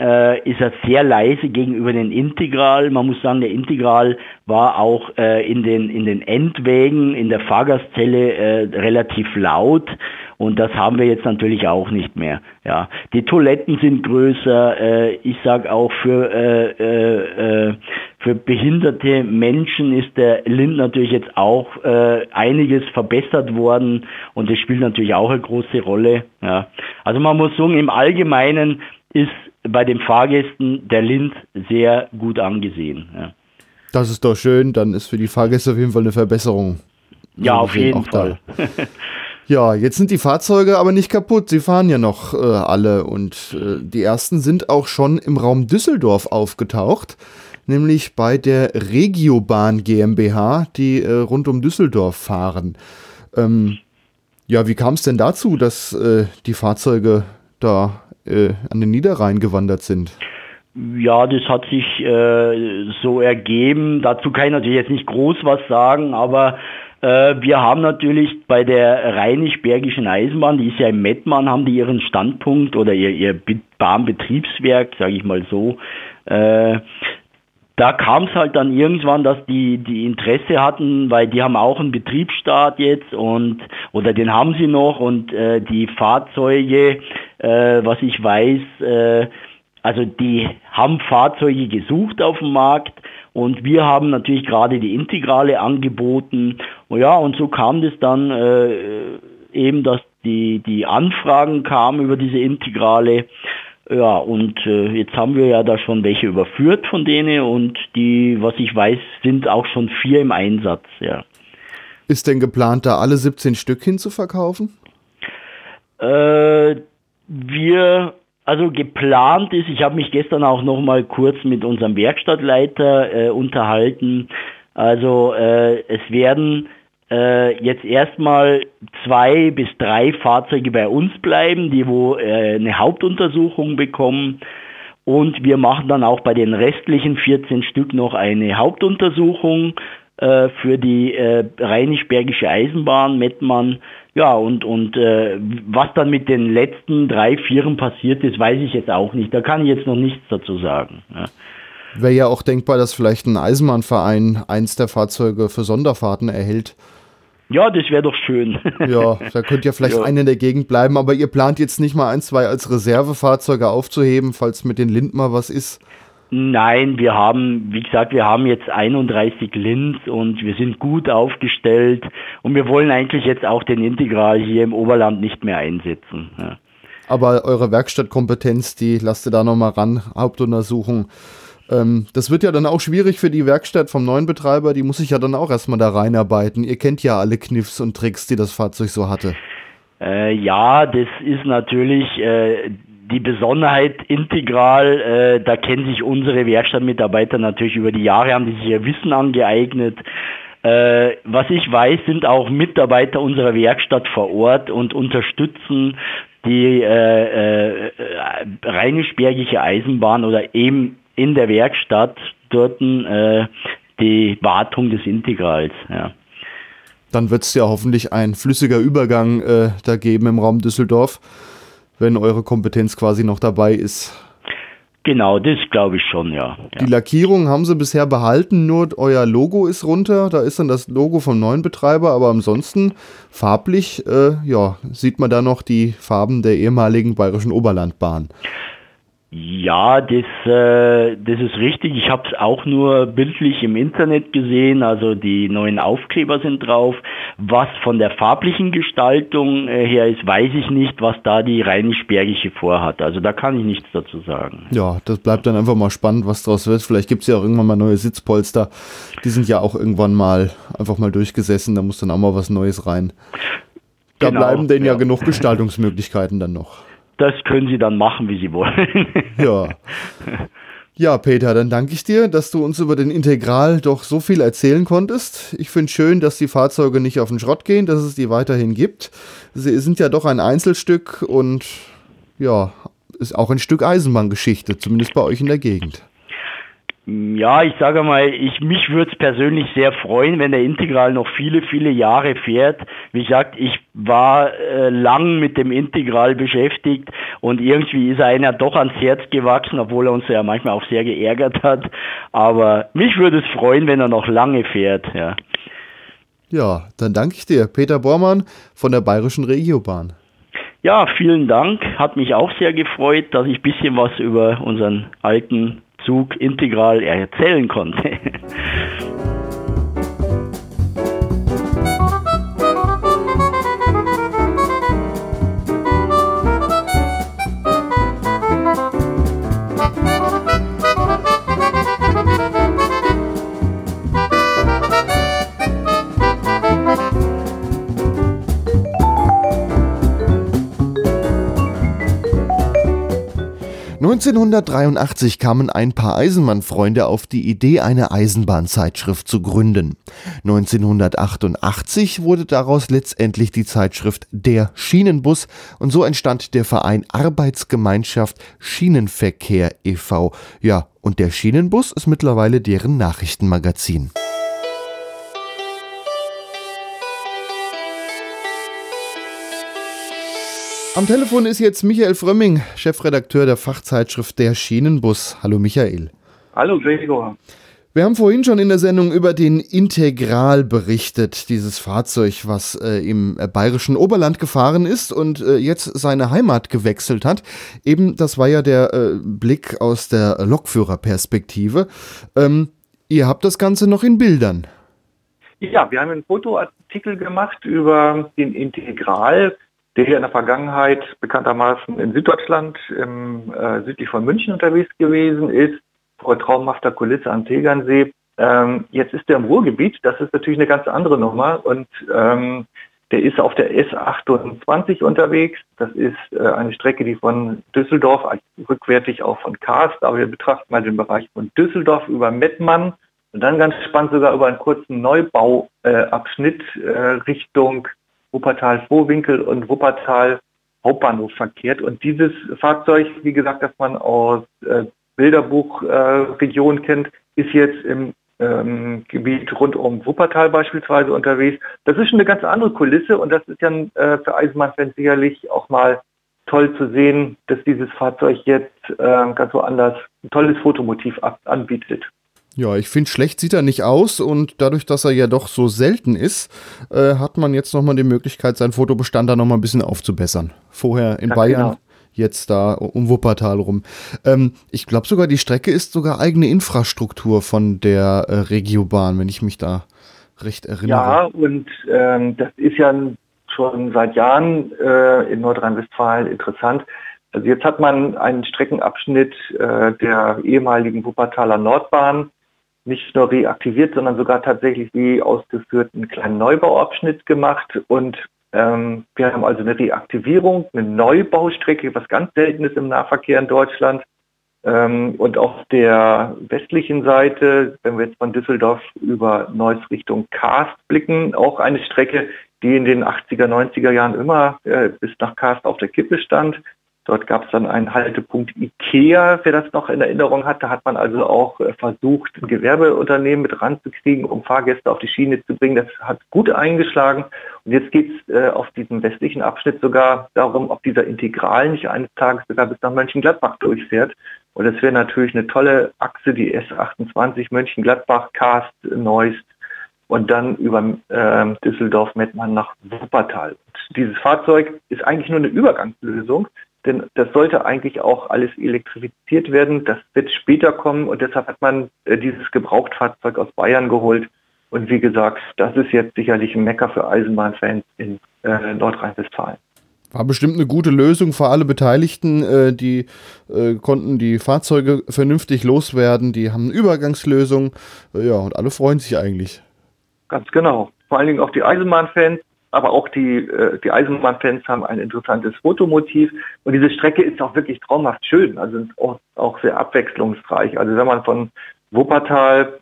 äh, ist er sehr leise gegenüber den Integral. Man muss sagen, der Integral war auch äh, in, den, in den Endwägen, in der Fahrgastzelle äh, relativ laut und das haben wir jetzt natürlich auch nicht mehr. Ja, die Toiletten sind größer. Äh, ich sage auch für äh, äh, für behinderte Menschen ist der Lind natürlich jetzt auch einiges verbessert worden und das spielt natürlich auch eine große Rolle. Ja. Also man muss sagen, im Allgemeinen ist bei den Fahrgästen der Lind sehr gut angesehen. Ja. Das ist doch schön, dann ist für die Fahrgäste auf jeden Fall eine Verbesserung. Ja, auf jeden Fall. [laughs] [laughs] ja, jetzt sind die Fahrzeuge aber nicht kaputt. Sie fahren ja noch äh, alle und äh, die ersten sind auch schon im Raum Düsseldorf aufgetaucht, nämlich bei der Regiobahn GmbH, die äh, rund um Düsseldorf fahren. Ähm, ja, wie kam es denn dazu, dass äh, die Fahrzeuge da äh, an den Niederrhein gewandert sind? Ja, das hat sich äh, so ergeben. Dazu kann ich natürlich jetzt nicht groß was sagen, aber äh, wir haben natürlich bei der Rheinisch-Bergischen Eisenbahn, die ist ja im Mettmann, haben die ihren Standpunkt oder ihr, ihr Bahnbetriebswerk, sage ich mal so. Äh, da kam es halt dann irgendwann, dass die, die Interesse hatten, weil die haben auch einen Betriebsstart jetzt und oder den haben sie noch und äh, die Fahrzeuge, äh, was ich weiß, äh, also die haben Fahrzeuge gesucht auf dem Markt und wir haben natürlich gerade die Integrale angeboten. Und ja, und so kam das dann äh, eben, dass die, die Anfragen kamen über diese Integrale. Ja, und äh, jetzt haben wir ja da schon welche überführt von denen und die, was ich weiß, sind auch schon vier im Einsatz, ja. Ist denn geplant, da alle 17 Stück hinzuverkaufen? Äh, wir also geplant ist, ich habe mich gestern auch noch mal kurz mit unserem Werkstattleiter äh, unterhalten. Also äh, es werden äh, jetzt erstmal zwei bis drei Fahrzeuge bei uns bleiben, die wo äh, eine Hauptuntersuchung bekommen. Und wir machen dann auch bei den restlichen 14 Stück noch eine Hauptuntersuchung äh, für die äh, Rheinisch-Bergische Eisenbahn Mettmann ja, und, und äh, was dann mit den letzten drei, vieren passiert ist, weiß ich jetzt auch nicht. Da kann ich jetzt noch nichts dazu sagen. Ja. Wäre ja auch denkbar, dass vielleicht ein Eisenbahnverein eins der Fahrzeuge für Sonderfahrten erhält. Ja, das wäre doch schön. ja, da könnte [laughs] ja vielleicht ja. einer in der Gegend bleiben, aber ihr plant jetzt nicht mal ein, zwei als Reservefahrzeuge aufzuheben, falls mit den Lind mal was ist. Nein, wir haben, wie gesagt, wir haben jetzt 31 Linz und wir sind gut aufgestellt und wir wollen eigentlich jetzt auch den Integral hier im Oberland nicht mehr einsetzen. Ja. Aber eure Werkstattkompetenz, die lasst ihr da nochmal ran, Hauptuntersuchung. Ähm, das wird ja dann auch schwierig für die Werkstatt vom neuen Betreiber, die muss sich ja dann auch erstmal da reinarbeiten. Ihr kennt ja alle Kniffs und Tricks, die das Fahrzeug so hatte. Äh, ja, das ist natürlich äh, die Besonderheit integral, äh, da kennen sich unsere Werkstattmitarbeiter natürlich über die Jahre, haben die sich ihr Wissen angeeignet. Äh, was ich weiß, sind auch Mitarbeiter unserer Werkstatt vor Ort und unterstützen die äh, äh, rheinisch-bergische Eisenbahn oder eben in der Werkstatt dort äh, die Wartung des Integrals. Ja. Dann wird es ja hoffentlich ein flüssiger Übergang äh, da geben im Raum Düsseldorf wenn eure Kompetenz quasi noch dabei ist. Genau, das glaube ich schon, ja. Die Lackierung haben sie bisher behalten, nur euer Logo ist runter. Da ist dann das Logo vom neuen Betreiber, aber ansonsten farblich, äh, ja, sieht man da noch die Farben der ehemaligen Bayerischen Oberlandbahn. Ja, das, äh, das ist richtig. Ich habe es auch nur bildlich im Internet gesehen. Also die neuen Aufkleber sind drauf. Was von der farblichen Gestaltung äh, her ist, weiß ich nicht, was da die Rheinisch-Bergische vorhat. Also da kann ich nichts dazu sagen. Ja, das bleibt dann einfach mal spannend, was draus wird. Vielleicht gibt es ja auch irgendwann mal neue Sitzpolster. Die sind ja auch irgendwann mal einfach mal durchgesessen. Da muss dann auch mal was Neues rein. Da genau, bleiben denn ja. ja genug Gestaltungsmöglichkeiten dann noch das können Sie dann machen, wie Sie wollen. [laughs] ja. Ja, Peter, dann danke ich dir, dass du uns über den Integral doch so viel erzählen konntest. Ich finde schön, dass die Fahrzeuge nicht auf den Schrott gehen, dass es die weiterhin gibt. Sie sind ja doch ein Einzelstück und ja, ist auch ein Stück Eisenbahngeschichte, zumindest bei euch in der Gegend. Ja, ich sage mal, ich, mich würde es persönlich sehr freuen, wenn der Integral noch viele, viele Jahre fährt. Wie gesagt, ich war äh, lang mit dem Integral beschäftigt und irgendwie ist einer doch ans Herz gewachsen, obwohl er uns ja manchmal auch sehr geärgert hat. Aber mich würde es freuen, wenn er noch lange fährt, ja. Ja, dann danke ich dir, Peter Bormann von der Bayerischen Regiobahn. Ja, vielen Dank. Hat mich auch sehr gefreut, dass ich ein bisschen was über unseren alten Zug integral erzählen konnte. [laughs] 1983 kamen ein paar Eisenbahnfreunde auf die Idee, eine Eisenbahnzeitschrift zu gründen. 1988 wurde daraus letztendlich die Zeitschrift Der Schienenbus und so entstand der Verein Arbeitsgemeinschaft Schienenverkehr e.V. Ja, und der Schienenbus ist mittlerweile deren Nachrichtenmagazin. Am Telefon ist jetzt Michael Frömming, Chefredakteur der Fachzeitschrift Der Schienenbus. Hallo Michael. Hallo Gregor. Wir haben vorhin schon in der Sendung über den Integral berichtet, dieses Fahrzeug, was äh, im bayerischen Oberland gefahren ist und äh, jetzt seine Heimat gewechselt hat. Eben, das war ja der äh, Blick aus der Lokführerperspektive. Ähm, ihr habt das Ganze noch in Bildern. Ja, wir haben einen Fotoartikel gemacht über den Integral der hier in der Vergangenheit bekanntermaßen in Süddeutschland, im, äh, südlich von München unterwegs gewesen ist, vor traumhafter Kulisse am Tegernsee. Ähm, jetzt ist er im Ruhrgebiet, das ist natürlich eine ganz andere Nummer und ähm, der ist auf der S28 unterwegs. Das ist äh, eine Strecke, die von Düsseldorf, also rückwärtig auch von Karst, aber wir betrachten mal den Bereich von Düsseldorf über Mettmann und dann ganz spannend sogar über einen kurzen Neubauabschnitt äh, Richtung Wuppertal-Vorwinkel und Wuppertal Hauptbahnhof verkehrt. Und dieses Fahrzeug, wie gesagt, das man aus äh, Bilderbuchregionen äh, kennt, ist jetzt im ähm, Gebiet rund um Wuppertal beispielsweise unterwegs. Das ist schon eine ganz andere Kulisse und das ist ja äh, für Eisenbahnfans sicherlich auch mal toll zu sehen, dass dieses Fahrzeug jetzt äh, ganz woanders ein tolles Fotomotiv anbietet. Ja, ich finde, schlecht sieht er nicht aus und dadurch, dass er ja doch so selten ist, äh, hat man jetzt nochmal die Möglichkeit, seinen Fotobestand da nochmal ein bisschen aufzubessern. Vorher in ja, Bayern, genau. jetzt da um Wuppertal rum. Ähm, ich glaube sogar, die Strecke ist sogar eigene Infrastruktur von der äh, Regiobahn, wenn ich mich da recht erinnere. Ja, und ähm, das ist ja schon seit Jahren äh, in Nordrhein-Westfalen interessant. Also jetzt hat man einen Streckenabschnitt äh, der ehemaligen Wuppertaler Nordbahn nicht nur reaktiviert, sondern sogar tatsächlich wie ausgeführt einen kleinen Neubauabschnitt gemacht. Und ähm, wir haben also eine Reaktivierung, eine Neubaustrecke, was ganz selten ist im Nahverkehr in Deutschland. Ähm, und auf der westlichen Seite, wenn wir jetzt von Düsseldorf über Neuss Richtung Karst blicken, auch eine Strecke, die in den 80er, 90er Jahren immer äh, bis nach Karst auf der Kippe stand. Dort gab es dann einen Haltepunkt IKEA, wer das noch in Erinnerung hat. Da hat man also auch äh, versucht, ein Gewerbeunternehmen mit ranzukriegen, um Fahrgäste auf die Schiene zu bringen. Das hat gut eingeschlagen. Und jetzt geht es äh, auf diesem westlichen Abschnitt sogar darum, ob dieser Integral nicht eines Tages sogar bis nach Mönchengladbach durchfährt. Und das wäre natürlich eine tolle Achse, die S28 Mönchengladbach, Karst, Neuss und dann über äh, Düsseldorf Mettmann nach Wuppertal. Und dieses Fahrzeug ist eigentlich nur eine Übergangslösung denn das sollte eigentlich auch alles elektrifiziert werden. Das wird später kommen und deshalb hat man äh, dieses Gebrauchtfahrzeug aus Bayern geholt. Und wie gesagt, das ist jetzt sicherlich ein Mecker für Eisenbahnfans in äh, Nordrhein-Westfalen. War bestimmt eine gute Lösung für alle Beteiligten. Äh, die äh, konnten die Fahrzeuge vernünftig loswerden. Die haben eine Übergangslösung. Äh, ja, und alle freuen sich eigentlich. Ganz genau. Vor allen Dingen auch die Eisenbahnfans aber auch die, äh, die Eisenbahnfans haben ein interessantes Fotomotiv. Und diese Strecke ist auch wirklich traumhaft schön, also auch, auch sehr abwechslungsreich. Also wenn man von Wuppertal,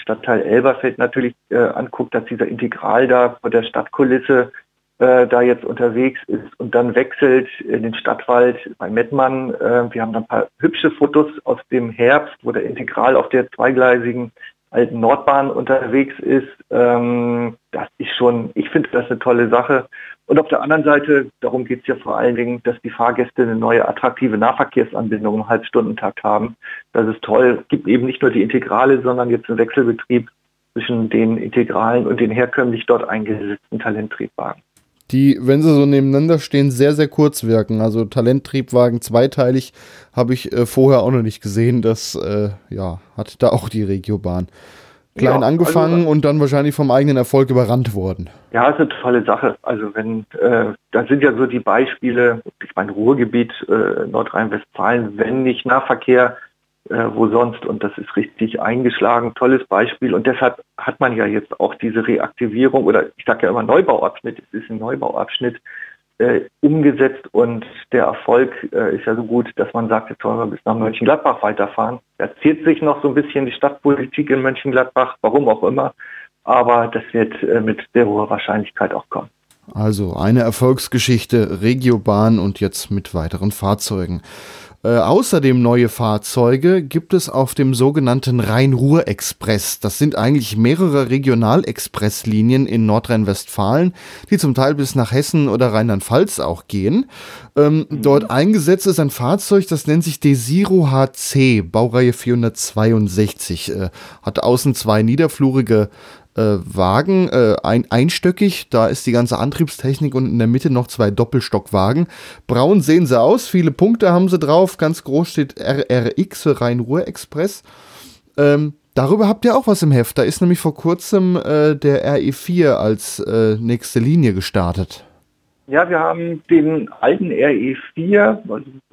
Stadtteil Elberfeld natürlich äh, anguckt, dass dieser Integral da vor der Stadtkulisse äh, da jetzt unterwegs ist und dann wechselt in den Stadtwald bei Mettmann. Äh, wir haben da ein paar hübsche Fotos aus dem Herbst, wo der Integral auf der zweigleisigen alten Nordbahn unterwegs ist. Ähm, das ist schon, ich finde das eine tolle Sache. Und auf der anderen Seite, darum geht es ja vor allen Dingen, dass die Fahrgäste eine neue attraktive Nahverkehrsanbindung im Halbstundentakt haben. Das ist toll. Es gibt eben nicht nur die Integrale, sondern jetzt einen Wechselbetrieb zwischen den Integralen und den herkömmlich dort eingesetzten Talenttriebwagen. Die, wenn sie so nebeneinander stehen, sehr, sehr kurz wirken. Also Talenttriebwagen zweiteilig habe ich äh, vorher auch noch nicht gesehen. Das äh, ja, hat da auch die Regiobahn. Klein ja, angefangen also, und dann wahrscheinlich vom eigenen Erfolg überrannt worden. Ja, ist eine tolle Sache. Also wenn, äh, da sind ja so die Beispiele, ich meine Ruhrgebiet, äh, Nordrhein-Westfalen, wenn nicht Nahverkehr, äh, wo sonst. Und das ist richtig eingeschlagen, tolles Beispiel. Und deshalb hat man ja jetzt auch diese Reaktivierung oder ich sage ja immer Neubauabschnitt, es ist ein Neubauabschnitt, äh, umgesetzt und der Erfolg äh, ist ja so gut, dass man sagt, jetzt wollen wir bis nach Mönchengladbach weiterfahren. Da zieht sich noch so ein bisschen die Stadtpolitik in Mönchengladbach, warum auch immer, aber das wird äh, mit sehr hoher Wahrscheinlichkeit auch kommen. Also eine Erfolgsgeschichte, Regiobahn und jetzt mit weiteren Fahrzeugen. Äh, außerdem neue Fahrzeuge gibt es auf dem sogenannten Rhein-Ruhr-Express. Das sind eigentlich mehrere Regionalexpresslinien in Nordrhein-Westfalen, die zum Teil bis nach Hessen oder Rheinland-Pfalz auch gehen. Ähm, mhm. Dort eingesetzt ist ein Fahrzeug, das nennt sich Desiro HC, Baureihe 462. Äh, hat außen zwei niederflurige äh, Wagen, äh, ein, einstöckig, da ist die ganze Antriebstechnik und in der Mitte noch zwei Doppelstockwagen. Braun sehen sie aus, viele Punkte haben sie drauf, ganz groß steht RRX Rhein-Ruhr-Express. Ähm, darüber habt ihr auch was im Heft, da ist nämlich vor kurzem äh, der RE4 als äh, nächste Linie gestartet. Ja, wir haben den alten RE4,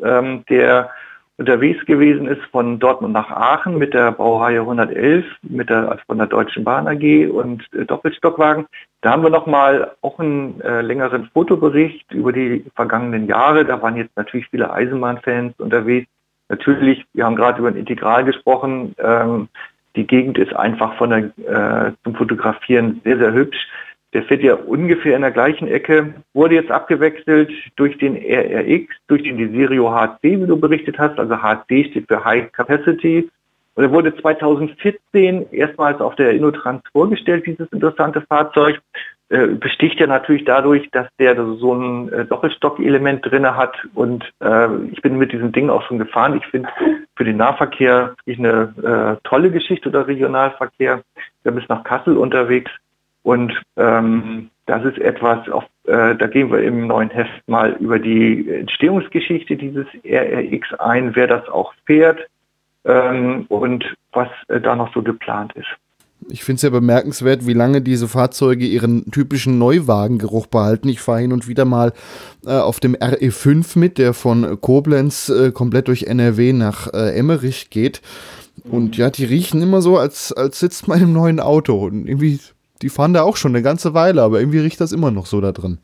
ähm, der unterwegs gewesen ist von Dortmund nach Aachen mit der Baureihe 111, mit der, also von der Deutschen Bahn AG und äh, Doppelstockwagen. Da haben wir nochmal auch einen äh, längeren Fotobericht über die vergangenen Jahre. Da waren jetzt natürlich viele Eisenbahnfans unterwegs. Natürlich, wir haben gerade über ein Integral gesprochen. Ähm, die Gegend ist einfach von der, äh, zum Fotografieren sehr, sehr hübsch. Der fährt ja ungefähr in der gleichen Ecke, wurde jetzt abgewechselt durch den RRX, durch den Desirio HC, wie du berichtet hast. Also HC steht für High Capacity. Und er wurde 2014 erstmals auf der Innotrans vorgestellt, dieses interessante Fahrzeug. Äh, besticht ja natürlich dadurch, dass der so ein äh, Doppelstockelement drinne hat. Und äh, ich bin mit diesem Ding auch schon gefahren. Ich finde für den Nahverkehr eine äh, tolle Geschichte oder Regionalverkehr. Wir bis nach Kassel unterwegs. Und ähm, das ist etwas, auf, äh, da gehen wir im neuen Heft mal über die Entstehungsgeschichte dieses RRX ein, wer das auch fährt ähm, und was äh, da noch so geplant ist. Ich finde es ja bemerkenswert, wie lange diese Fahrzeuge ihren typischen Neuwagengeruch behalten. Ich fahre hin und wieder mal äh, auf dem RE5 mit, der von Koblenz äh, komplett durch NRW nach äh, Emmerich geht. Und ja, die riechen immer so, als, als sitzt man im neuen Auto. Und irgendwie die fahren da auch schon eine ganze Weile, aber irgendwie riecht das immer noch so da drin.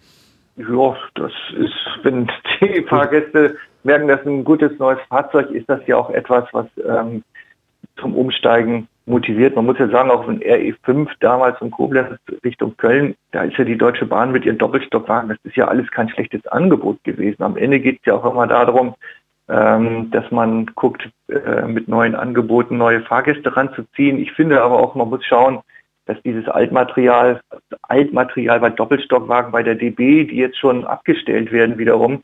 Ja, das ist, wenn die Fahrgäste merken, dass ein gutes neues Fahrzeug ist, das ja auch etwas, was ähm, zum Umsteigen motiviert. Man muss ja sagen, auch ein RE5 damals von Koblenz Richtung Köln, da ist ja die Deutsche Bahn mit ihren Doppelstockwagen, das ist ja alles kein schlechtes Angebot gewesen. Am Ende geht es ja auch immer darum, ähm, dass man guckt, äh, mit neuen Angeboten neue Fahrgäste ranzuziehen. Ich finde aber auch, man muss schauen, dass dieses Altmaterial, Altmaterial bei Doppelstockwagen bei der DB, die jetzt schon abgestellt werden wiederum,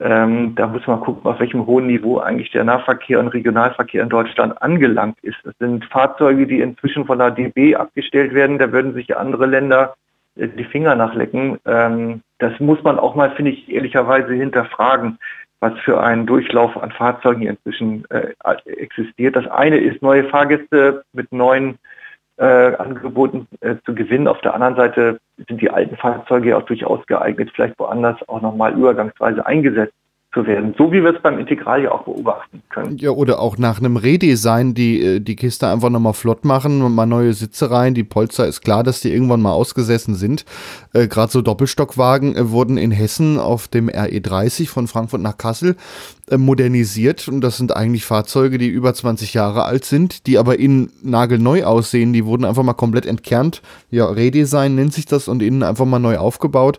ähm, da muss man gucken, auf welchem hohen Niveau eigentlich der Nahverkehr und Regionalverkehr in Deutschland angelangt ist. Das sind Fahrzeuge, die inzwischen von der DB abgestellt werden. Da würden sich andere Länder äh, die Finger nachlecken. Ähm, das muss man auch mal, finde ich, ehrlicherweise hinterfragen, was für ein Durchlauf an Fahrzeugen inzwischen äh, existiert. Das eine ist neue Fahrgäste mit neuen äh, angeboten äh, zu gewinnen. Auf der anderen Seite sind die alten Fahrzeuge auch durchaus geeignet, vielleicht woanders auch nochmal übergangsweise eingesetzt zu werden, so wie wir es beim Integral ja auch beobachten können. Ja, oder auch nach einem Redesign die, äh, die Kiste einfach nochmal flott machen und mal neue Sitze rein. Die Polster ist klar, dass die irgendwann mal ausgesessen sind. Äh, Gerade so Doppelstockwagen äh, wurden in Hessen auf dem RE30 von Frankfurt nach Kassel äh, modernisiert und das sind eigentlich Fahrzeuge, die über 20 Jahre alt sind, die aber innen nagelneu aussehen. Die wurden einfach mal komplett entkernt. Ja, Redesign nennt sich das und innen einfach mal neu aufgebaut.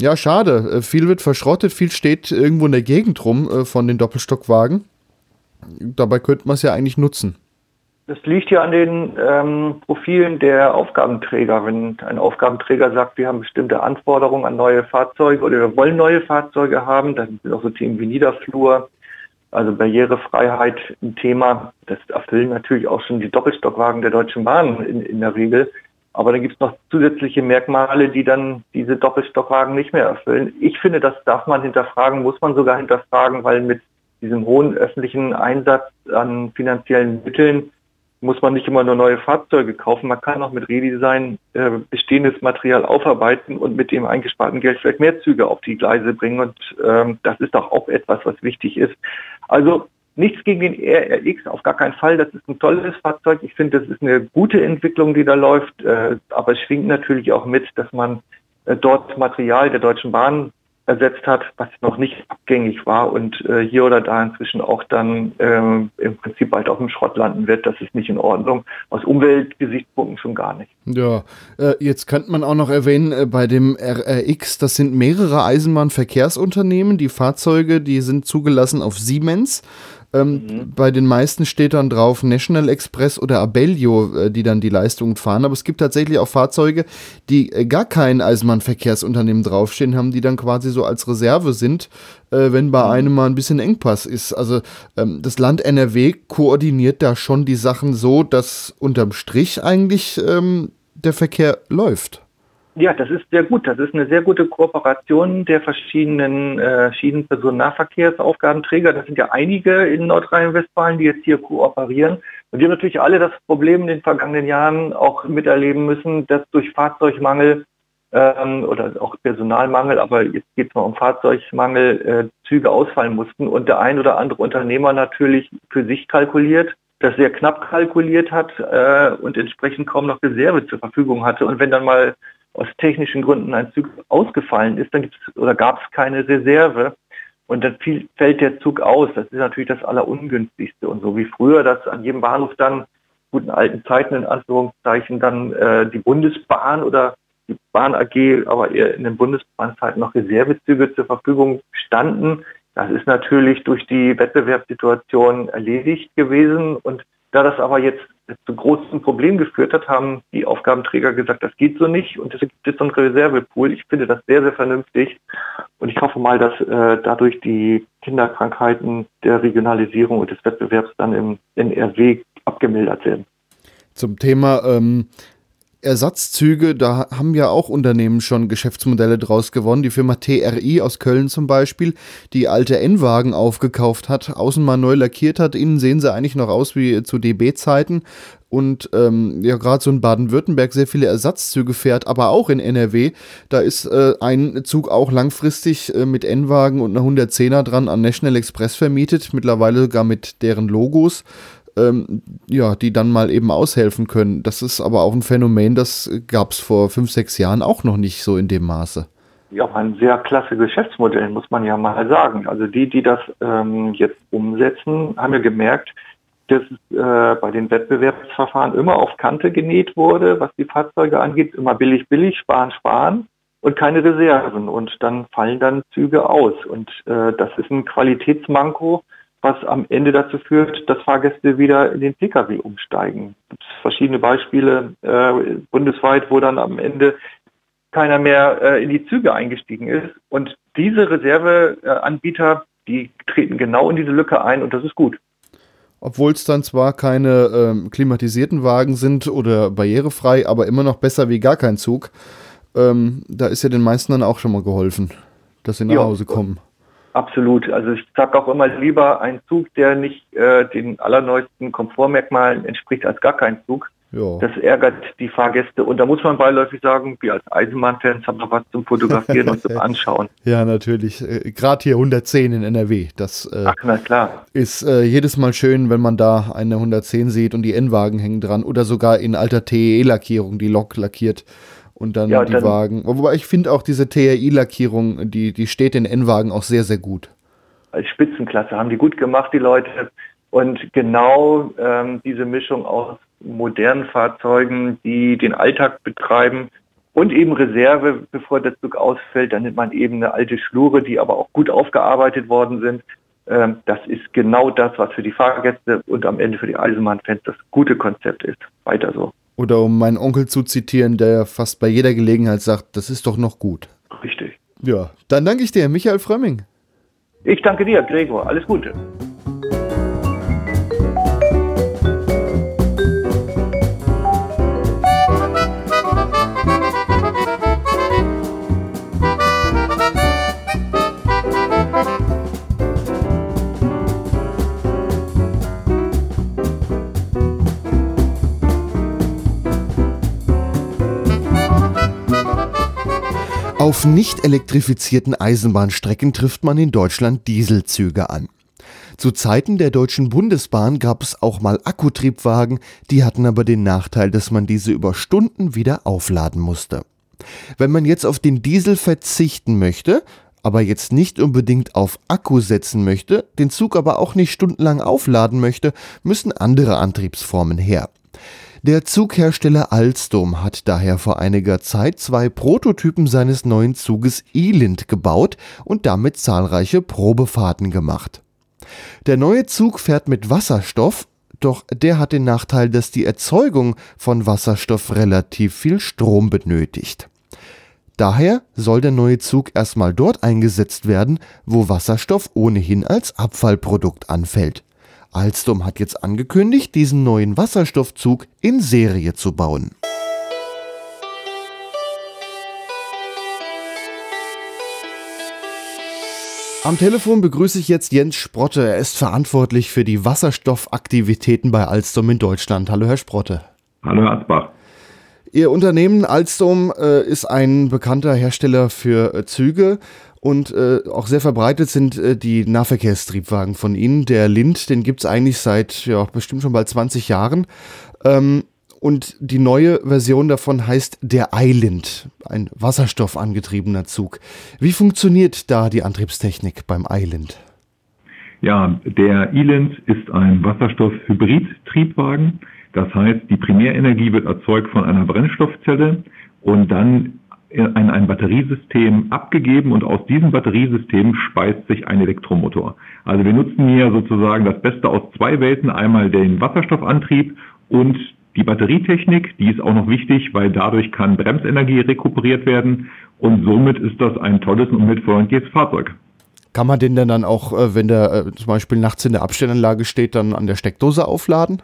Ja, schade. Äh, viel wird verschrottet, viel steht irgendwo in der Gegend rum äh, von den Doppelstockwagen. Dabei könnte man es ja eigentlich nutzen. Das liegt ja an den ähm, Profilen der Aufgabenträger. Wenn ein Aufgabenträger sagt, wir haben bestimmte Anforderungen an neue Fahrzeuge oder wir wollen neue Fahrzeuge haben, dann sind auch so Themen wie Niederflur, also Barrierefreiheit ein Thema. Das erfüllen natürlich auch schon die Doppelstockwagen der Deutschen Bahn in, in der Regel. Aber dann gibt es noch zusätzliche Merkmale, die dann diese Doppelstockwagen nicht mehr erfüllen. Ich finde, das darf man hinterfragen, muss man sogar hinterfragen, weil mit diesem hohen öffentlichen Einsatz an finanziellen Mitteln muss man nicht immer nur neue Fahrzeuge kaufen. Man kann auch mit Redesign äh, bestehendes Material aufarbeiten und mit dem eingesparten Geld vielleicht mehr Züge auf die Gleise bringen. Und ähm, das ist doch auch etwas, was wichtig ist. Also nichts gegen den RRX, auf gar keinen Fall. Das ist ein tolles Fahrzeug. Ich finde, das ist eine gute Entwicklung, die da läuft. Äh, aber es schwingt natürlich auch mit, dass man äh, dort Material der Deutschen Bahn ersetzt hat, was noch nicht abgängig war und äh, hier oder da inzwischen auch dann ähm, im Prinzip bald auf dem Schrott landen wird. Das ist nicht in Ordnung. Aus Umweltgesichtspunkten schon gar nicht. Ja, jetzt könnte man auch noch erwähnen, äh, bei dem RRX, das sind mehrere Eisenbahnverkehrsunternehmen. Die Fahrzeuge, die sind zugelassen auf Siemens. Ähm, mhm. Bei den meisten steht dann drauf National Express oder Abellio, äh, die dann die Leistungen fahren. Aber es gibt tatsächlich auch Fahrzeuge, die äh, gar kein Eisenbahnverkehrsunternehmen draufstehen haben, die dann quasi so als Reserve sind, äh, wenn bei mhm. einem mal ein bisschen Engpass ist. Also ähm, das Land NRW koordiniert da schon die Sachen so, dass unterm Strich eigentlich ähm, der Verkehr läuft. Ja, das ist sehr gut. Das ist eine sehr gute Kooperation der verschiedenen äh, Schienenpersonennahverkehrsaufgabenträger. Das sind ja einige in Nordrhein-Westfalen, die jetzt hier kooperieren. Und die haben natürlich alle das Problem in den vergangenen Jahren auch miterleben müssen, dass durch Fahrzeugmangel ähm, oder auch Personalmangel, aber jetzt geht es mal um Fahrzeugmangel, äh, Züge ausfallen mussten und der ein oder andere Unternehmer natürlich für sich kalkuliert, das sehr knapp kalkuliert hat äh, und entsprechend kaum noch Reserve zur Verfügung hatte. Und wenn dann mal aus technischen Gründen ein Zug ausgefallen ist, dann gibt es oder gab es keine Reserve und dann fiel, fällt der Zug aus. Das ist natürlich das Allerungünstigste. Und so wie früher, dass an jedem Bahnhof dann guten alten Zeiten in Anführungszeichen dann äh, die Bundesbahn oder die Bahn AG, aber eher in den Bundesbahnzeiten noch Reservezüge zur Verfügung standen. Das ist natürlich durch die Wettbewerbssituation erledigt gewesen und da das aber jetzt zu großen Problemen geführt hat, haben die Aufgabenträger gesagt, das geht so nicht und es gibt jetzt so einen Reservepool. Ich finde das sehr, sehr vernünftig und ich hoffe mal, dass äh, dadurch die Kinderkrankheiten der Regionalisierung und des Wettbewerbs dann im NRW abgemildert werden. Zum Thema ähm, Ersatzzüge, da haben ja auch Unternehmen schon Geschäftsmodelle draus gewonnen. Die Firma TRI aus Köln zum Beispiel, die alte N-Wagen aufgekauft hat, außen mal neu lackiert hat. Innen sehen sie eigentlich noch aus wie zu DB-Zeiten. Und ähm, ja, gerade so in Baden-Württemberg sehr viele Ersatzzüge fährt, aber auch in NRW. Da ist äh, ein Zug auch langfristig äh, mit N-Wagen und einer 110er dran an National Express vermietet, mittlerweile sogar mit deren Logos ähm, ja, die dann mal eben aushelfen können. Das ist aber auch ein Phänomen, das gab es vor fünf, sechs Jahren auch noch nicht so in dem Maße. Ja, ein sehr klasse Geschäftsmodell, muss man ja mal sagen. Also die, die das ähm, jetzt umsetzen, haben ja gemerkt, dass äh, bei den Wettbewerbsverfahren immer auf Kante genäht wurde, was die Fahrzeuge angeht, immer billig, billig, sparen, sparen und keine Reserven. Und dann fallen dann Züge aus. Und äh, das ist ein Qualitätsmanko, was am Ende dazu führt, dass Fahrgäste wieder in den Pkw umsteigen. Es gibt verschiedene Beispiele äh, bundesweit, wo dann am Ende keiner mehr äh, in die Züge eingestiegen ist. Und diese Reserveanbieter, die treten genau in diese Lücke ein und das ist gut. Obwohl es dann zwar keine ähm, klimatisierten Wagen sind oder barrierefrei, aber immer noch besser wie gar kein Zug. Ähm, da ist ja den meisten dann auch schon mal geholfen, dass sie nach ja. Hause kommen. Absolut. Also ich sage auch immer lieber ein Zug, der nicht äh, den allerneuesten Komfortmerkmalen entspricht, als gar kein Zug. Ja. Das ärgert die Fahrgäste. Und da muss man beiläufig sagen, wir als Eisenbahnfans haben noch was zum Fotografieren und zum [laughs] Anschauen. Ja, natürlich. Äh, Gerade hier 110 in NRW. Das äh, Ach, na klar. ist äh, jedes Mal schön, wenn man da eine 110 sieht und die N-Wagen hängen dran oder sogar in alter TE-Lackierung die Lok lackiert und dann ja, die dann, Wagen. Wobei ich finde auch diese TRI-Lackierung, die, die steht in N-Wagen auch sehr, sehr gut. Als Spitzenklasse haben die gut gemacht, die Leute. Und genau ähm, diese Mischung aus modernen Fahrzeugen, die den Alltag betreiben und eben Reserve, bevor der Zug ausfällt, dann nimmt man eben eine alte Schlure, die aber auch gut aufgearbeitet worden sind. Ähm, das ist genau das, was für die Fahrgäste und am Ende für die Eisenbahnfans das gute Konzept ist. Weiter so. Oder um meinen Onkel zu zitieren, der fast bei jeder Gelegenheit sagt, das ist doch noch gut. Richtig. Ja, dann danke ich dir, Michael Frömming. Ich danke dir, Gregor. Alles Gute. Auf nicht elektrifizierten Eisenbahnstrecken trifft man in Deutschland Dieselzüge an. Zu Zeiten der Deutschen Bundesbahn gab es auch mal Akkutriebwagen, die hatten aber den Nachteil, dass man diese über Stunden wieder aufladen musste. Wenn man jetzt auf den Diesel verzichten möchte, aber jetzt nicht unbedingt auf Akku setzen möchte, den Zug aber auch nicht stundenlang aufladen möchte, müssen andere Antriebsformen her. Der Zughersteller Alstom hat daher vor einiger Zeit zwei Prototypen seines neuen Zuges Elind gebaut und damit zahlreiche Probefahrten gemacht. Der neue Zug fährt mit Wasserstoff, doch der hat den Nachteil, dass die Erzeugung von Wasserstoff relativ viel Strom benötigt. Daher soll der neue Zug erstmal dort eingesetzt werden, wo Wasserstoff ohnehin als Abfallprodukt anfällt. Alstom hat jetzt angekündigt, diesen neuen Wasserstoffzug in Serie zu bauen. Am Telefon begrüße ich jetzt Jens Sprotte. Er ist verantwortlich für die Wasserstoffaktivitäten bei Alstom in Deutschland. Hallo, Herr Sprotte. Hallo, Herr Asbach. Ihr Unternehmen Alstom äh, ist ein bekannter Hersteller für äh, Züge und äh, auch sehr verbreitet sind äh, die Nahverkehrstriebwagen von Ihnen. Der Lind, den gibt es eigentlich seit ja, bestimmt schon bald 20 Jahren. Ähm, und die neue Version davon heißt der Island, ein wasserstoffangetriebener Zug. Wie funktioniert da die Antriebstechnik beim Island? Ja, der Island ist ein Wasserstoff-Hybrid-Triebwagen. Das heißt, die Primärenergie wird erzeugt von einer Brennstoffzelle und dann in ein Batteriesystem abgegeben und aus diesem Batteriesystem speist sich ein Elektromotor. Also wir nutzen hier sozusagen das Beste aus zwei Welten, einmal den Wasserstoffantrieb und die Batterietechnik, die ist auch noch wichtig, weil dadurch kann Bremsenergie rekuperiert werden und somit ist das ein tolles und umweltfreundliches Fahrzeug. Kann man den denn dann auch, äh, wenn der äh, zum Beispiel nachts in der Abstellanlage steht, dann an der Steckdose aufladen?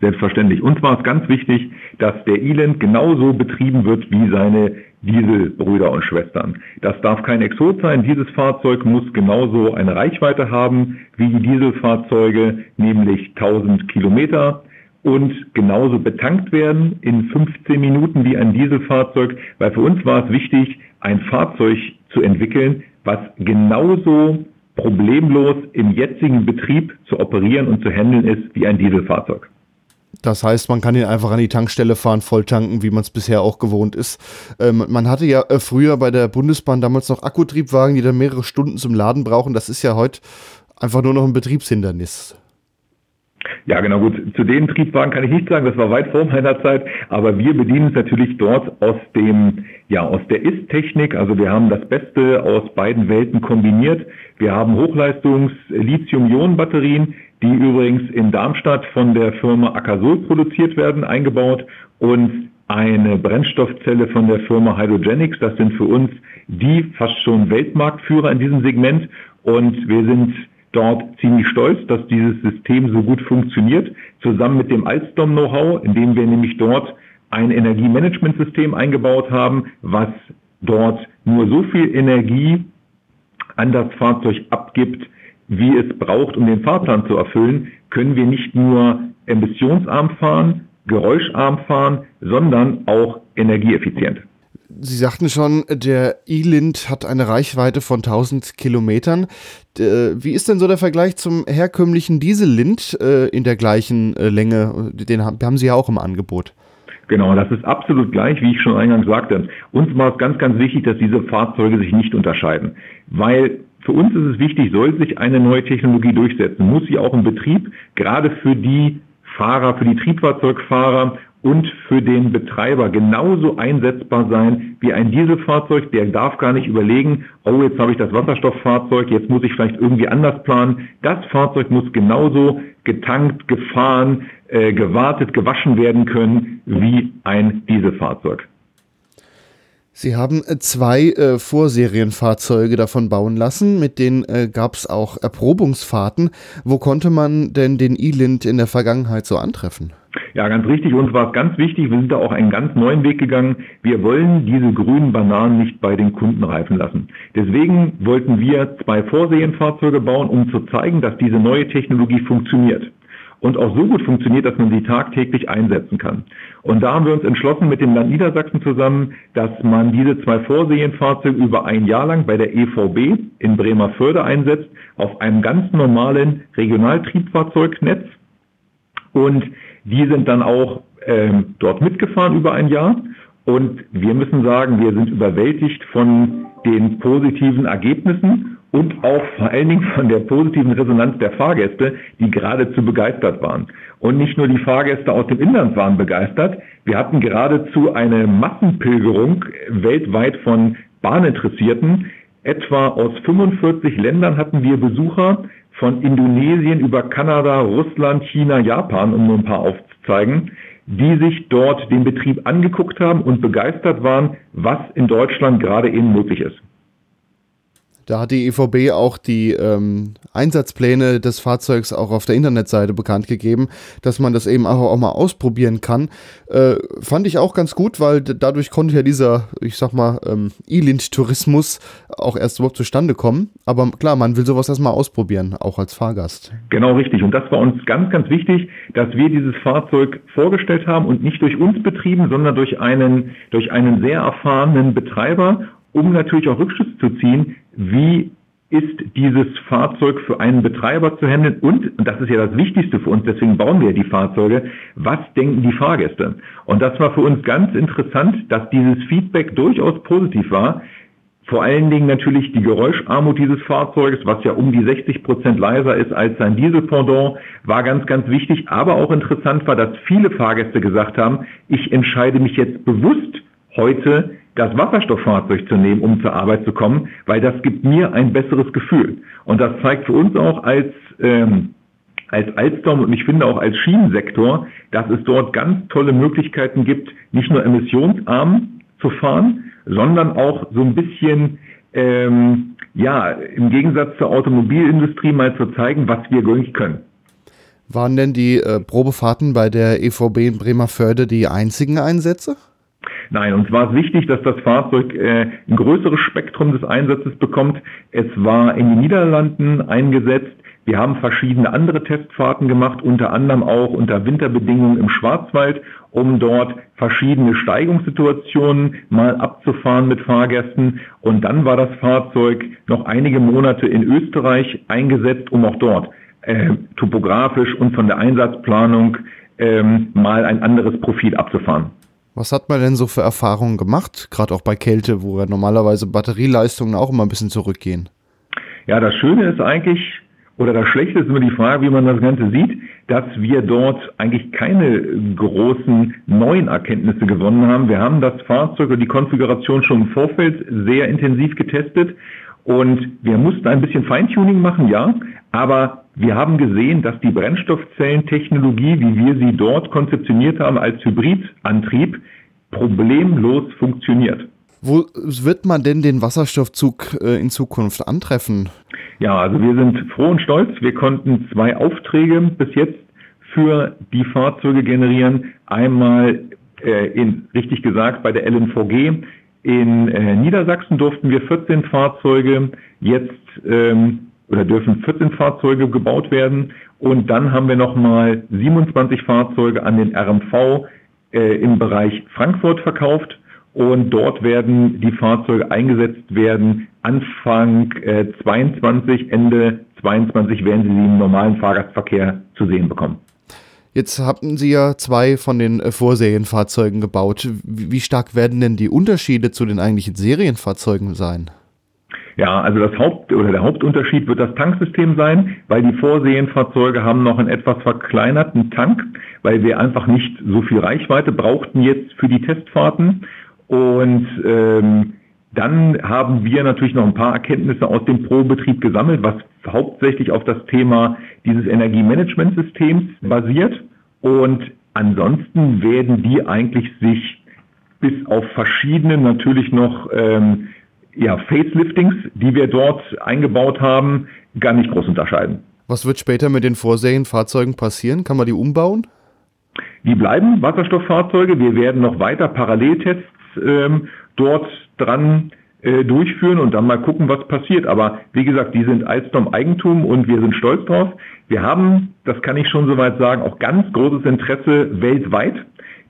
Selbstverständlich. Und zwar ist ganz wichtig, dass der Eland genauso betrieben wird wie seine Dieselbrüder und Schwestern. Das darf kein Exot sein. Dieses Fahrzeug muss genauso eine Reichweite haben wie die Dieselfahrzeuge, nämlich 1000 Kilometer und genauso betankt werden in 15 Minuten wie ein Dieselfahrzeug, weil für uns war es wichtig, ein Fahrzeug zu entwickeln, was genauso problemlos im jetzigen Betrieb zu operieren und zu handeln ist wie ein Dieselfahrzeug. Das heißt, man kann ihn einfach an die Tankstelle fahren, voll tanken, wie man es bisher auch gewohnt ist. Ähm, man hatte ja äh, früher bei der Bundesbahn damals noch Akkutriebwagen, die dann mehrere Stunden zum Laden brauchen. Das ist ja heute einfach nur noch ein Betriebshindernis. Ja, genau gut. Zu den Triebwagen kann ich nicht sagen, das war weit vor meiner Zeit, aber wir bedienen es natürlich dort aus dem, ja, aus der Ist-Technik. Also wir haben das Beste aus beiden Welten kombiniert. Wir haben Hochleistungs-Lithium-Ionen-Batterien, die übrigens in Darmstadt von der Firma Akasol produziert werden, eingebaut und eine Brennstoffzelle von der Firma Hydrogenics. Das sind für uns die fast schon Weltmarktführer in diesem Segment und wir sind dort ziemlich stolz, dass dieses System so gut funktioniert, zusammen mit dem Alstom-Know-how, indem wir nämlich dort ein Energiemanagementsystem eingebaut haben, was dort nur so viel Energie an das Fahrzeug abgibt, wie es braucht, um den Fahrplan zu erfüllen, können wir nicht nur emissionsarm fahren, geräuscharm fahren, sondern auch energieeffizient. Sie sagten schon, der E-Lind hat eine Reichweite von 1000 Kilometern. Wie ist denn so der Vergleich zum herkömmlichen Diesel-Lind äh, in der gleichen äh, Länge? Den haben Sie ja auch im Angebot. Genau, das ist absolut gleich, wie ich schon eingangs sagte. Uns war es ganz, ganz wichtig, dass diese Fahrzeuge sich nicht unterscheiden, weil für uns ist es wichtig, soll sich eine neue Technologie durchsetzen, muss sie auch im Betrieb, gerade für die Fahrer, für die Triebfahrzeugfahrer und für den Betreiber genauso einsetzbar sein wie ein Dieselfahrzeug. Der darf gar nicht überlegen, oh, jetzt habe ich das Wasserstofffahrzeug, jetzt muss ich vielleicht irgendwie anders planen. Das Fahrzeug muss genauso getankt, gefahren, äh, gewartet, gewaschen werden können wie ein Dieselfahrzeug. Sie haben äh, zwei äh, Vorserienfahrzeuge davon bauen lassen, mit denen äh, gab es auch Erprobungsfahrten. Wo konnte man denn den E-Lind in der Vergangenheit so antreffen? Ja, ganz richtig. Uns war es ganz wichtig. Wir sind da auch einen ganz neuen Weg gegangen. Wir wollen diese grünen Bananen nicht bei den Kunden reifen lassen. Deswegen wollten wir zwei Vorserienfahrzeuge bauen, um zu zeigen, dass diese neue Technologie funktioniert. Und auch so gut funktioniert, dass man sie tagtäglich einsetzen kann. Und da haben wir uns entschlossen mit dem Land Niedersachsen zusammen, dass man diese zwei Vorserienfahrzeuge über ein Jahr lang bei der EVB in Bremerförde einsetzt, auf einem ganz normalen Regionaltriebfahrzeugnetz. Und die sind dann auch ähm, dort mitgefahren über ein Jahr. Und wir müssen sagen, wir sind überwältigt von den positiven Ergebnissen und auch vor allen Dingen von der positiven Resonanz der Fahrgäste, die geradezu begeistert waren. Und nicht nur die Fahrgäste aus dem Inland waren begeistert, wir hatten geradezu eine Massenpilgerung weltweit von Bahninteressierten. Etwa aus 45 Ländern hatten wir Besucher, von Indonesien über Kanada, Russland, China, Japan, um nur ein paar aufzuzeigen die sich dort den Betrieb angeguckt haben und begeistert waren, was in Deutschland gerade eben möglich ist. Da hat die EVB auch die ähm, Einsatzpläne des Fahrzeugs auch auf der Internetseite bekannt gegeben, dass man das eben auch, auch mal ausprobieren kann. Äh, fand ich auch ganz gut, weil dadurch konnte ja dieser, ich sag mal, ähm, E-Lint-Tourismus auch erst überhaupt zustande kommen. Aber klar, man will sowas erstmal ausprobieren, auch als Fahrgast. Genau richtig. Und das war uns ganz, ganz wichtig, dass wir dieses Fahrzeug vorgestellt haben und nicht durch uns betrieben, sondern durch einen, durch einen sehr erfahrenen Betreiber um natürlich auch Rückschluss zu ziehen, wie ist dieses Fahrzeug für einen Betreiber zu handeln und, und das ist ja das Wichtigste für uns, deswegen bauen wir die Fahrzeuge, was denken die Fahrgäste? Und das war für uns ganz interessant, dass dieses Feedback durchaus positiv war. Vor allen Dingen natürlich die Geräuscharmut dieses Fahrzeuges, was ja um die 60 Prozent leiser ist als sein Dieselpendant, war ganz, ganz wichtig. Aber auch interessant war, dass viele Fahrgäste gesagt haben, ich entscheide mich jetzt bewusst heute das Wasserstofffahrzeug zu nehmen, um zur Arbeit zu kommen, weil das gibt mir ein besseres Gefühl. Und das zeigt für uns auch als ähm, als Alstom und ich finde auch als Schienensektor, dass es dort ganz tolle Möglichkeiten gibt, nicht nur emissionsarm zu fahren, sondern auch so ein bisschen ähm, ja im Gegensatz zur Automobilindustrie mal zu zeigen, was wir wirklich können. Waren denn die äh, Probefahrten bei der EVB in Bremerförde die einzigen Einsätze? Nein, und zwar ist wichtig, dass das Fahrzeug äh, ein größeres Spektrum des Einsatzes bekommt. Es war in den Niederlanden eingesetzt. Wir haben verschiedene andere Testfahrten gemacht, unter anderem auch unter Winterbedingungen im Schwarzwald, um dort verschiedene Steigungssituationen mal abzufahren mit Fahrgästen. Und dann war das Fahrzeug noch einige Monate in Österreich eingesetzt, um auch dort äh, topografisch und von der Einsatzplanung ähm, mal ein anderes Profil abzufahren. Was hat man denn so für Erfahrungen gemacht, gerade auch bei Kälte, wo ja normalerweise Batterieleistungen auch immer ein bisschen zurückgehen? Ja, das Schöne ist eigentlich, oder das Schlechte ist immer die Frage, wie man das Ganze sieht, dass wir dort eigentlich keine großen neuen Erkenntnisse gewonnen haben. Wir haben das Fahrzeug und die Konfiguration schon im Vorfeld sehr intensiv getestet und wir mussten ein bisschen Feintuning machen, ja, aber wir haben gesehen, dass die Brennstoffzellentechnologie, wie wir sie dort konzeptioniert haben als Hybridantrieb, problemlos funktioniert. Wo wird man denn den Wasserstoffzug äh, in Zukunft antreffen? Ja, also wir sind froh und stolz. Wir konnten zwei Aufträge bis jetzt für die Fahrzeuge generieren. Einmal äh, in, richtig gesagt, bei der LNVG in äh, Niedersachsen durften wir 14 Fahrzeuge jetzt ähm, oder dürfen 14 Fahrzeuge gebaut werden. Und dann haben wir nochmal 27 Fahrzeuge an den RMV äh, im Bereich Frankfurt verkauft. Und dort werden die Fahrzeuge eingesetzt werden. Anfang äh, 22, Ende 22 werden sie im normalen Fahrgastverkehr zu sehen bekommen. Jetzt hatten Sie ja zwei von den äh, Vorserienfahrzeugen gebaut. Wie stark werden denn die Unterschiede zu den eigentlichen Serienfahrzeugen sein? Ja, also das Haupt oder der Hauptunterschied wird das Tanksystem sein, weil die Vorsehenfahrzeuge haben noch einen etwas verkleinerten Tank, weil wir einfach nicht so viel Reichweite brauchten jetzt für die Testfahrten. Und ähm, dann haben wir natürlich noch ein paar Erkenntnisse aus dem Probetrieb gesammelt, was hauptsächlich auf das Thema dieses Energiemanagementsystems basiert. Und ansonsten werden die eigentlich sich bis auf verschiedene natürlich noch ähm, ja, Faceliftings, die wir dort eingebaut haben, gar nicht groß unterscheiden. Was wird später mit den Vorserienfahrzeugen passieren? Kann man die umbauen? Die bleiben Wasserstofffahrzeuge. Wir werden noch weiter Paralleltests ähm, dort dran äh, durchführen und dann mal gucken, was passiert. Aber wie gesagt, die sind Alstom Eigentum und wir sind stolz drauf. Wir haben, das kann ich schon soweit sagen, auch ganz großes Interesse weltweit,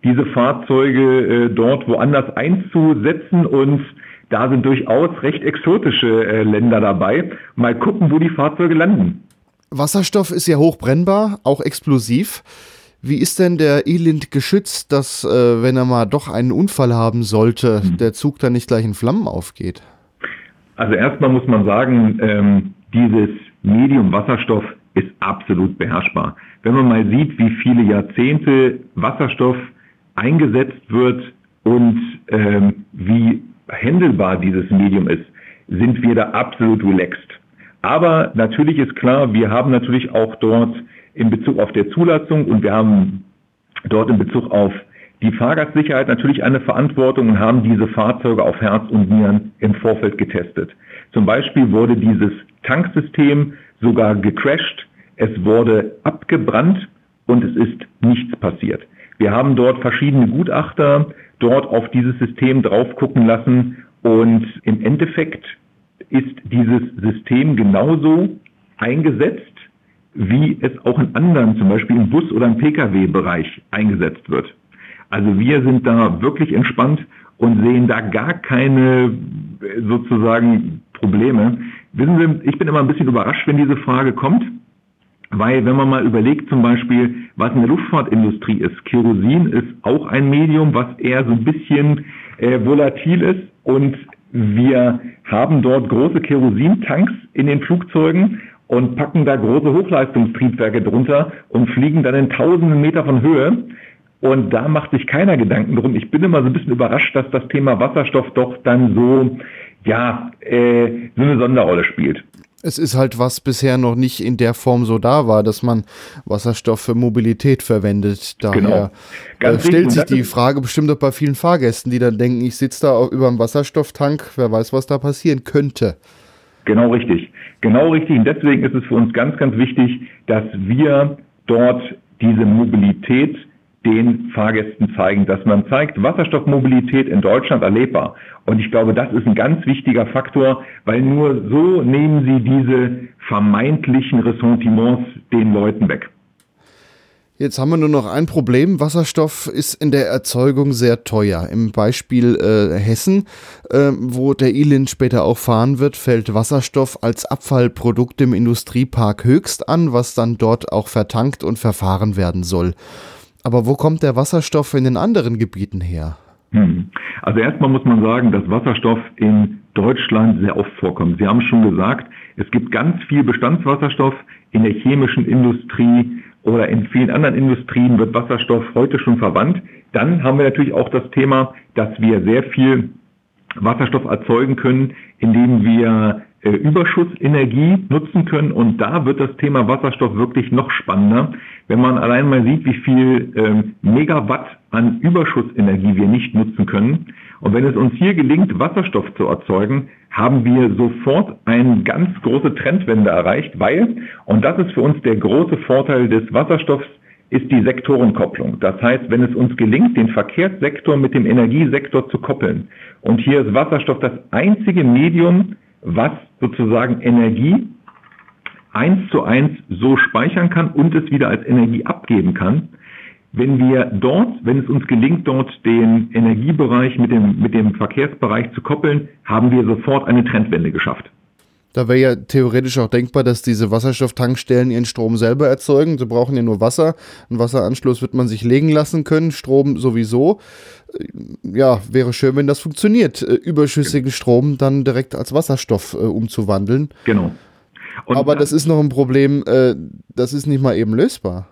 diese Fahrzeuge äh, dort woanders einzusetzen und da sind durchaus recht exotische äh, Länder dabei. Mal gucken, wo die Fahrzeuge landen. Wasserstoff ist ja hochbrennbar, auch explosiv. Wie ist denn der Elend geschützt, dass, äh, wenn er mal doch einen Unfall haben sollte, mhm. der Zug dann nicht gleich in Flammen aufgeht? Also erstmal muss man sagen, ähm, dieses Medium Wasserstoff ist absolut beherrschbar. Wenn man mal sieht, wie viele Jahrzehnte Wasserstoff eingesetzt wird und ähm, wie händelbar dieses Medium ist, sind wir da absolut relaxed. Aber natürlich ist klar, wir haben natürlich auch dort in Bezug auf der Zulassung und wir haben dort in Bezug auf die Fahrgastsicherheit natürlich eine Verantwortung und haben diese Fahrzeuge auf Herz und Nieren im Vorfeld getestet. Zum Beispiel wurde dieses Tanksystem sogar gecrashed, es wurde abgebrannt und es ist nichts passiert. Wir haben dort verschiedene Gutachter dort auf dieses System drauf gucken lassen und im Endeffekt ist dieses System genauso eingesetzt, wie es auch in anderen, zum Beispiel im Bus- oder im Pkw-Bereich eingesetzt wird. Also wir sind da wirklich entspannt und sehen da gar keine sozusagen Probleme. Wissen Sie, ich bin immer ein bisschen überrascht, wenn diese Frage kommt, weil wenn man mal überlegt zum Beispiel, was in der Luftfahrtindustrie ist, Kerosin ist auch ein Medium, was eher so ein bisschen äh, volatil ist und wir haben dort große Kerosintanks in den Flugzeugen und packen da große Hochleistungstriebwerke drunter und fliegen dann in tausenden Meter von Höhe. Und da macht sich keiner Gedanken drum. Ich bin immer so ein bisschen überrascht, dass das Thema Wasserstoff doch dann so, ja, äh, so eine Sonderrolle spielt. Es ist halt was bisher noch nicht in der Form so da war, dass man Wasserstoff für Mobilität verwendet. Daher genau. äh, stellt sich die Frage bestimmt auch bei vielen Fahrgästen, die dann denken, ich sitze da über einem Wasserstofftank, wer weiß, was da passieren könnte. Genau richtig. Genau richtig. Und deswegen ist es für uns ganz, ganz wichtig, dass wir dort diese Mobilität den Fahrgästen zeigen, dass man zeigt, Wasserstoffmobilität in Deutschland erlebbar. Und ich glaube, das ist ein ganz wichtiger Faktor, weil nur so nehmen Sie diese vermeintlichen Ressentiments den Leuten weg. Jetzt haben wir nur noch ein Problem. Wasserstoff ist in der Erzeugung sehr teuer. Im Beispiel äh, Hessen, äh, wo der E-Lin später auch fahren wird, fällt Wasserstoff als Abfallprodukt im Industriepark höchst an, was dann dort auch vertankt und verfahren werden soll. Aber wo kommt der Wasserstoff in den anderen Gebieten her? Hm. Also erstmal muss man sagen, dass Wasserstoff in Deutschland sehr oft vorkommt. Sie haben schon gesagt, es gibt ganz viel Bestandswasserstoff in der chemischen Industrie, oder in vielen anderen Industrien wird Wasserstoff heute schon verwandt. Dann haben wir natürlich auch das Thema, dass wir sehr viel Wasserstoff erzeugen können, indem wir Überschussenergie nutzen können. Und da wird das Thema Wasserstoff wirklich noch spannender, wenn man allein mal sieht, wie viel ähm, Megawatt an Überschussenergie wir nicht nutzen können. Und wenn es uns hier gelingt, Wasserstoff zu erzeugen, haben wir sofort eine ganz große Trendwende erreicht, weil, und das ist für uns der große Vorteil des Wasserstoffs, ist die Sektorenkopplung. Das heißt, wenn es uns gelingt, den Verkehrssektor mit dem Energiesektor zu koppeln, und hier ist Wasserstoff das einzige Medium, was sozusagen Energie eins zu eins so speichern kann und es wieder als Energie abgeben kann, wenn wir dort, wenn es uns gelingt, dort den Energiebereich mit dem, mit dem Verkehrsbereich zu koppeln, haben wir sofort eine Trendwende geschafft. Da wäre ja theoretisch auch denkbar, dass diese Wasserstofftankstellen ihren Strom selber erzeugen. Sie brauchen ja nur Wasser. Einen Wasseranschluss wird man sich legen lassen können, Strom sowieso. Ja, wäre schön, wenn das funktioniert, äh, überschüssigen Strom dann direkt als Wasserstoff äh, umzuwandeln. Genau. Und Aber das ist noch ein Problem, äh, das ist nicht mal eben lösbar.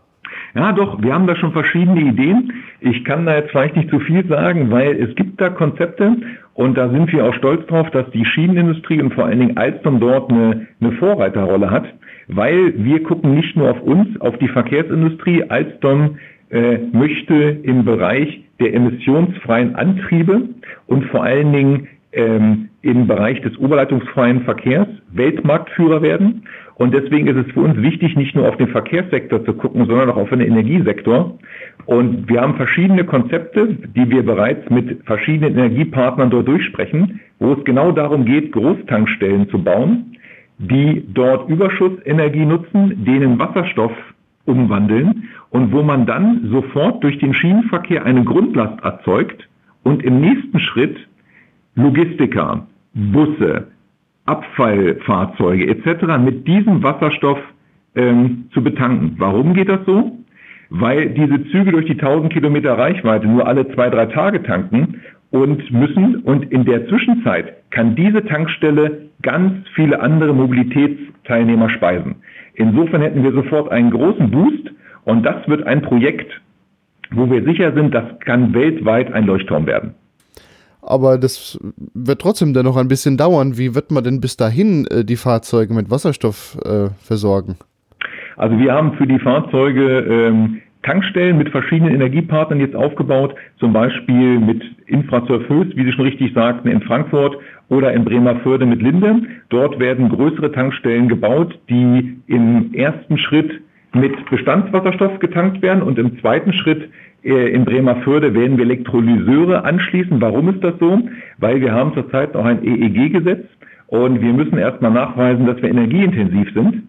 Ja, doch, wir haben da schon verschiedene Ideen. Ich kann da jetzt vielleicht nicht zu viel sagen, weil es gibt da Konzepte und da sind wir auch stolz drauf, dass die Schienenindustrie und vor allen Dingen Alstom dort eine, eine Vorreiterrolle hat, weil wir gucken nicht nur auf uns, auf die Verkehrsindustrie. Alstom möchte im Bereich der emissionsfreien Antriebe und vor allen Dingen ähm, im Bereich des oberleitungsfreien Verkehrs Weltmarktführer werden. Und deswegen ist es für uns wichtig, nicht nur auf den Verkehrssektor zu gucken, sondern auch auf den Energiesektor. Und wir haben verschiedene Konzepte, die wir bereits mit verschiedenen Energiepartnern dort durchsprechen, wo es genau darum geht, Großtankstellen zu bauen, die dort Überschussenergie nutzen, denen Wasserstoff umwandeln und wo man dann sofort durch den Schienenverkehr eine Grundlast erzeugt und im nächsten Schritt Logistiker, Busse, Abfallfahrzeuge etc. mit diesem Wasserstoff ähm, zu betanken. Warum geht das so? Weil diese Züge durch die 1000 Kilometer Reichweite nur alle zwei, drei Tage tanken und müssen und in der Zwischenzeit kann diese Tankstelle ganz viele andere Mobilitätsteilnehmer speisen. Insofern hätten wir sofort einen großen Boost und das wird ein Projekt, wo wir sicher sind, das kann weltweit ein Leuchtturm werden. Aber das wird trotzdem dann noch ein bisschen dauern. Wie wird man denn bis dahin äh, die Fahrzeuge mit Wasserstoff äh, versorgen? Also wir haben für die Fahrzeuge ähm, Tankstellen mit verschiedenen Energiepartnern jetzt aufgebaut, zum Beispiel mit Infrasurfös, wie Sie schon richtig sagten, in Frankfurt oder in Bremerförde mit Linde. Dort werden größere Tankstellen gebaut, die im ersten Schritt mit Bestandswasserstoff getankt werden und im zweiten Schritt äh, in Bremerförde werden wir Elektrolyseure anschließen. Warum ist das so? Weil wir haben zurzeit noch ein EEG-Gesetz und wir müssen erstmal nachweisen, dass wir energieintensiv sind.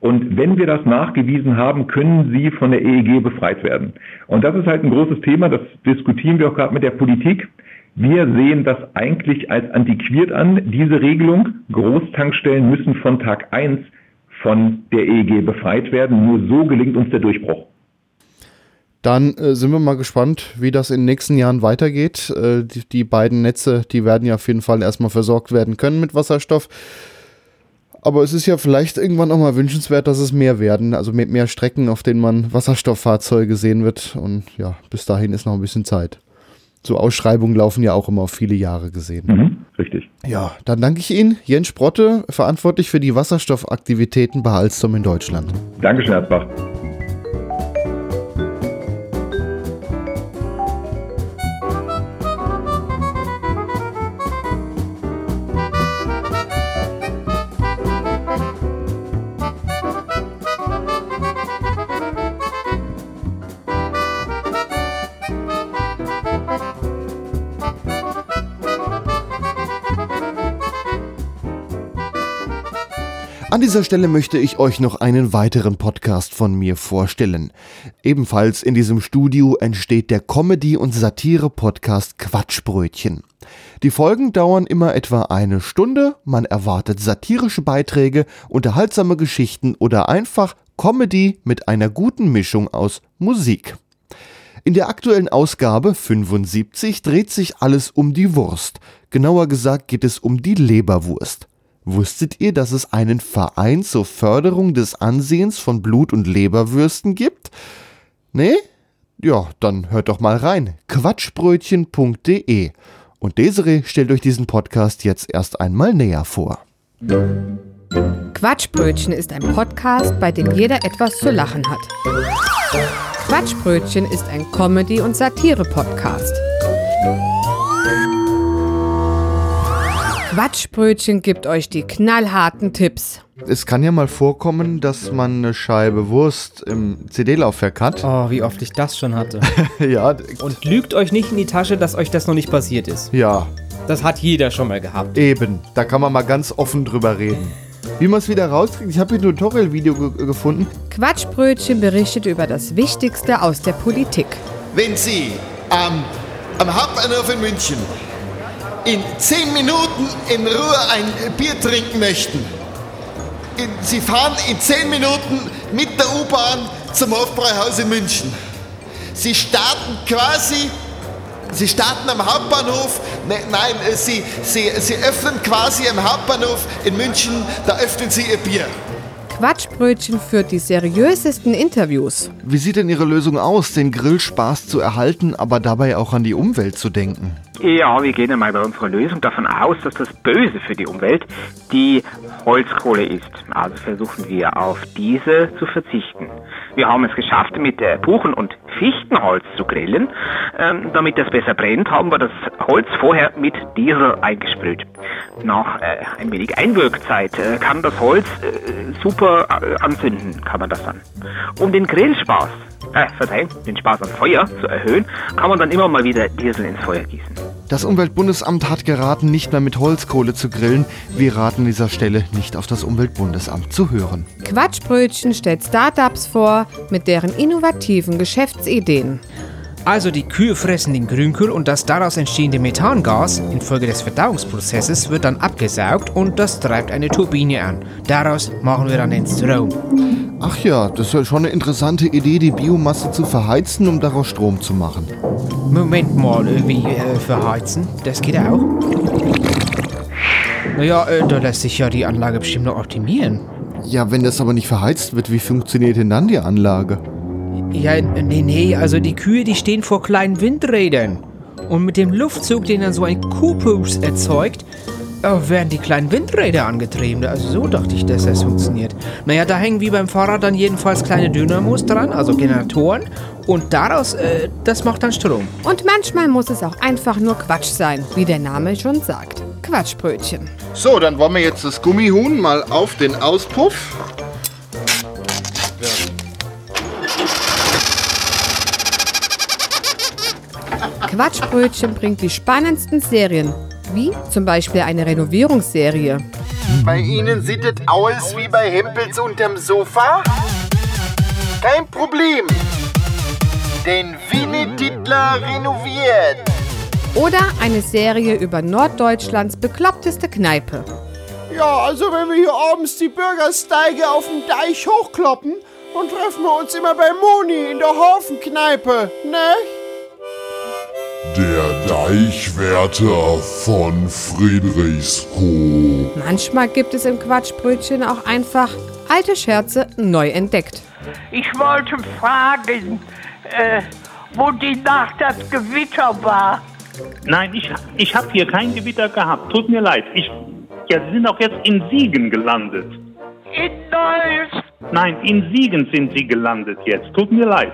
Und wenn wir das nachgewiesen haben, können sie von der EEG befreit werden. Und das ist halt ein großes Thema, das diskutieren wir auch gerade mit der Politik. Wir sehen das eigentlich als antiquiert an, diese Regelung. Großtankstellen müssen von Tag eins von der EEG befreit werden. Nur so gelingt uns der Durchbruch. Dann äh, sind wir mal gespannt, wie das in den nächsten Jahren weitergeht. Äh, die, die, beiden Netze, die werden ja auf jeden Fall erstmal versorgt werden können mit Wasserstoff. Aber es ist ja vielleicht irgendwann auch mal wünschenswert, dass es mehr werden, also mit mehr Strecken, auf denen man Wasserstofffahrzeuge sehen wird. Und ja, bis dahin ist noch ein bisschen Zeit. So Ausschreibungen laufen ja auch immer auf viele Jahre gesehen. Mhm, richtig. Ja, dann danke ich Ihnen, Jens Sprotte, verantwortlich für die Wasserstoffaktivitäten bei Alstom in Deutschland. Dankeschön, Herr dieser Stelle möchte ich euch noch einen weiteren Podcast von mir vorstellen. Ebenfalls in diesem Studio entsteht der Comedy- und Satire-Podcast Quatschbrötchen. Die Folgen dauern immer etwa eine Stunde, man erwartet satirische Beiträge, unterhaltsame Geschichten oder einfach Comedy mit einer guten Mischung aus Musik. In der aktuellen Ausgabe 75 dreht sich alles um die Wurst. Genauer gesagt geht es um die Leberwurst. Wusstet ihr, dass es einen Verein zur Förderung des Ansehens von Blut- und Leberwürsten gibt? Nee? Ja, dann hört doch mal rein. Quatschbrötchen.de. Und Desiree stellt euch diesen Podcast jetzt erst einmal näher vor. Quatschbrötchen ist ein Podcast, bei dem jeder etwas zu lachen hat. Quatschbrötchen ist ein Comedy- und Satire-Podcast. Quatschbrötchen gibt euch die knallharten Tipps. Es kann ja mal vorkommen, dass man eine Scheibe Wurst im CD-Laufwerk hat. Oh, wie oft ich das schon hatte. [laughs] ja. Und lügt euch nicht in die Tasche, dass euch das noch nicht passiert ist. Ja. Das hat jeder schon mal gehabt. Eben. Da kann man mal ganz offen drüber reden. Wie man es wieder rauskriegt, ich habe hier ein Tutorial-Video ge gefunden. Quatschbrötchen berichtet über das Wichtigste aus der Politik. Wenn Sie ähm, am Hauptbahnhof in München in zehn Minuten in Ruhe ein Bier trinken möchten. Sie fahren in zehn Minuten mit der U-Bahn zum Hofbräuhaus in München. Sie starten quasi, Sie starten am Hauptbahnhof, ne, nein, äh, Sie, Sie, Sie öffnen quasi am Hauptbahnhof in München, da öffnen Sie Ihr Bier. Quatschbrötchen führt die seriösesten Interviews. Wie sieht denn Ihre Lösung aus, den Grillspaß zu erhalten, aber dabei auch an die Umwelt zu denken? Ja, wir gehen einmal bei unserer Lösung davon aus, dass das Böse für die Umwelt die Holzkohle ist. Also versuchen wir auf diese zu verzichten. Wir haben es geschafft, mit äh, Buchen- und Fichtenholz zu grillen. Ähm, damit das besser brennt, haben wir das Holz vorher mit Diesel eingesprüht. Nach äh, ein wenig Einwirkzeit äh, kann das Holz äh, super äh, anzünden, kann man das dann. Um den Grillspaß, äh, verzeihen, den Spaß am Feuer zu erhöhen, kann man dann immer mal wieder Diesel ins Feuer gießen. Das Umweltbundesamt hat geraten, nicht mehr mit Holzkohle zu grillen. Wir raten an dieser Stelle nicht auf das Umweltbundesamt zu hören. Quatschbrötchen stellt Startups vor mit deren innovativen Geschäftsideen. Also die Kühe fressen den Grünkohl und das daraus entstehende Methangas infolge des Verdauungsprozesses wird dann abgesaugt und das treibt eine Turbine an. Daraus machen wir dann den Strom. Ach ja, das ist ja schon eine interessante Idee, die Biomasse zu verheizen, um daraus Strom zu machen. Moment mal, wie äh, verheizen? Das geht auch? Naja, äh, da lässt sich ja die Anlage bestimmt noch optimieren. Ja, wenn das aber nicht verheizt wird, wie funktioniert denn dann die Anlage? Ja, nee, nee, also die Kühe, die stehen vor kleinen Windrädern. Und mit dem Luftzug, den dann so ein Kuhpups erzeugt, äh, werden die kleinen Windräder angetrieben. Also so dachte ich, dass das funktioniert. Naja, da hängen wie beim Fahrrad dann jedenfalls kleine Dynamos dran, also Generatoren. Und daraus, äh, das macht dann Strom. Und manchmal muss es auch einfach nur Quatsch sein, wie der Name schon sagt. Quatschbrötchen. So, dann wollen wir jetzt das Gummihuhn mal auf den Auspuff. Quatschbrötchen bringt die spannendsten Serien, wie zum Beispiel eine Renovierungsserie. Bei Ihnen sieht es aus wie bei Hempels unterm Sofa? Kein Problem. Denn Winnie Dittler renoviert. Oder eine Serie über Norddeutschlands bekloppteste Kneipe. Ja, also wenn wir hier abends die Bürgersteige auf dem Deich hochkloppen, dann treffen wir uns immer bei Moni in der Hafenkneipe, ne? Der Deichwärter von Friedrichskoog. Manchmal gibt es im Quatschbrötchen auch einfach alte Scherze neu entdeckt. Ich wollte fragen, äh, wo die Nacht das Gewitter war. Nein, ich, ich habe hier kein Gewitter gehabt. Tut mir leid. Ich, ja, Sie sind auch jetzt in Siegen gelandet. In Neuss. Nein, in Siegen sind Sie gelandet jetzt. Tut mir leid.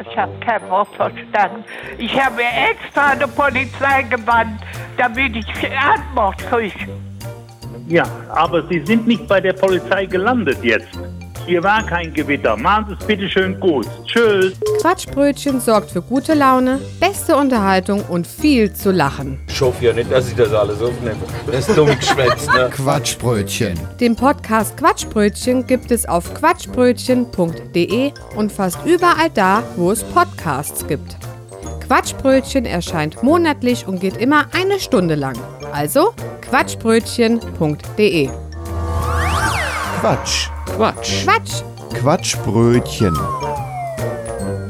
Ich habe kein Wort verstanden. Ich habe mir extra eine Polizei gewandt, damit ich Antwort kriege. Ja, aber Sie sind nicht bei der Polizei gelandet jetzt. Hier war kein Gewitter. Machen Sie es bitte schön gut. Tschüss. Quatschbrötchen sorgt für gute Laune, beste Unterhaltung und viel zu lachen. Ich hoffe ja nicht, dass ich das alles aufnehme. Das ist dumm geschwätzt, ne? [laughs] Quatschbrötchen. Den Podcast Quatschbrötchen gibt es auf quatschbrötchen.de und fast überall da, wo es Podcasts gibt. Quatschbrötchen erscheint monatlich und geht immer eine Stunde lang. Also quatschbrötchen.de. Quatsch. Quatsch. Quatsch, Quatschbrötchen.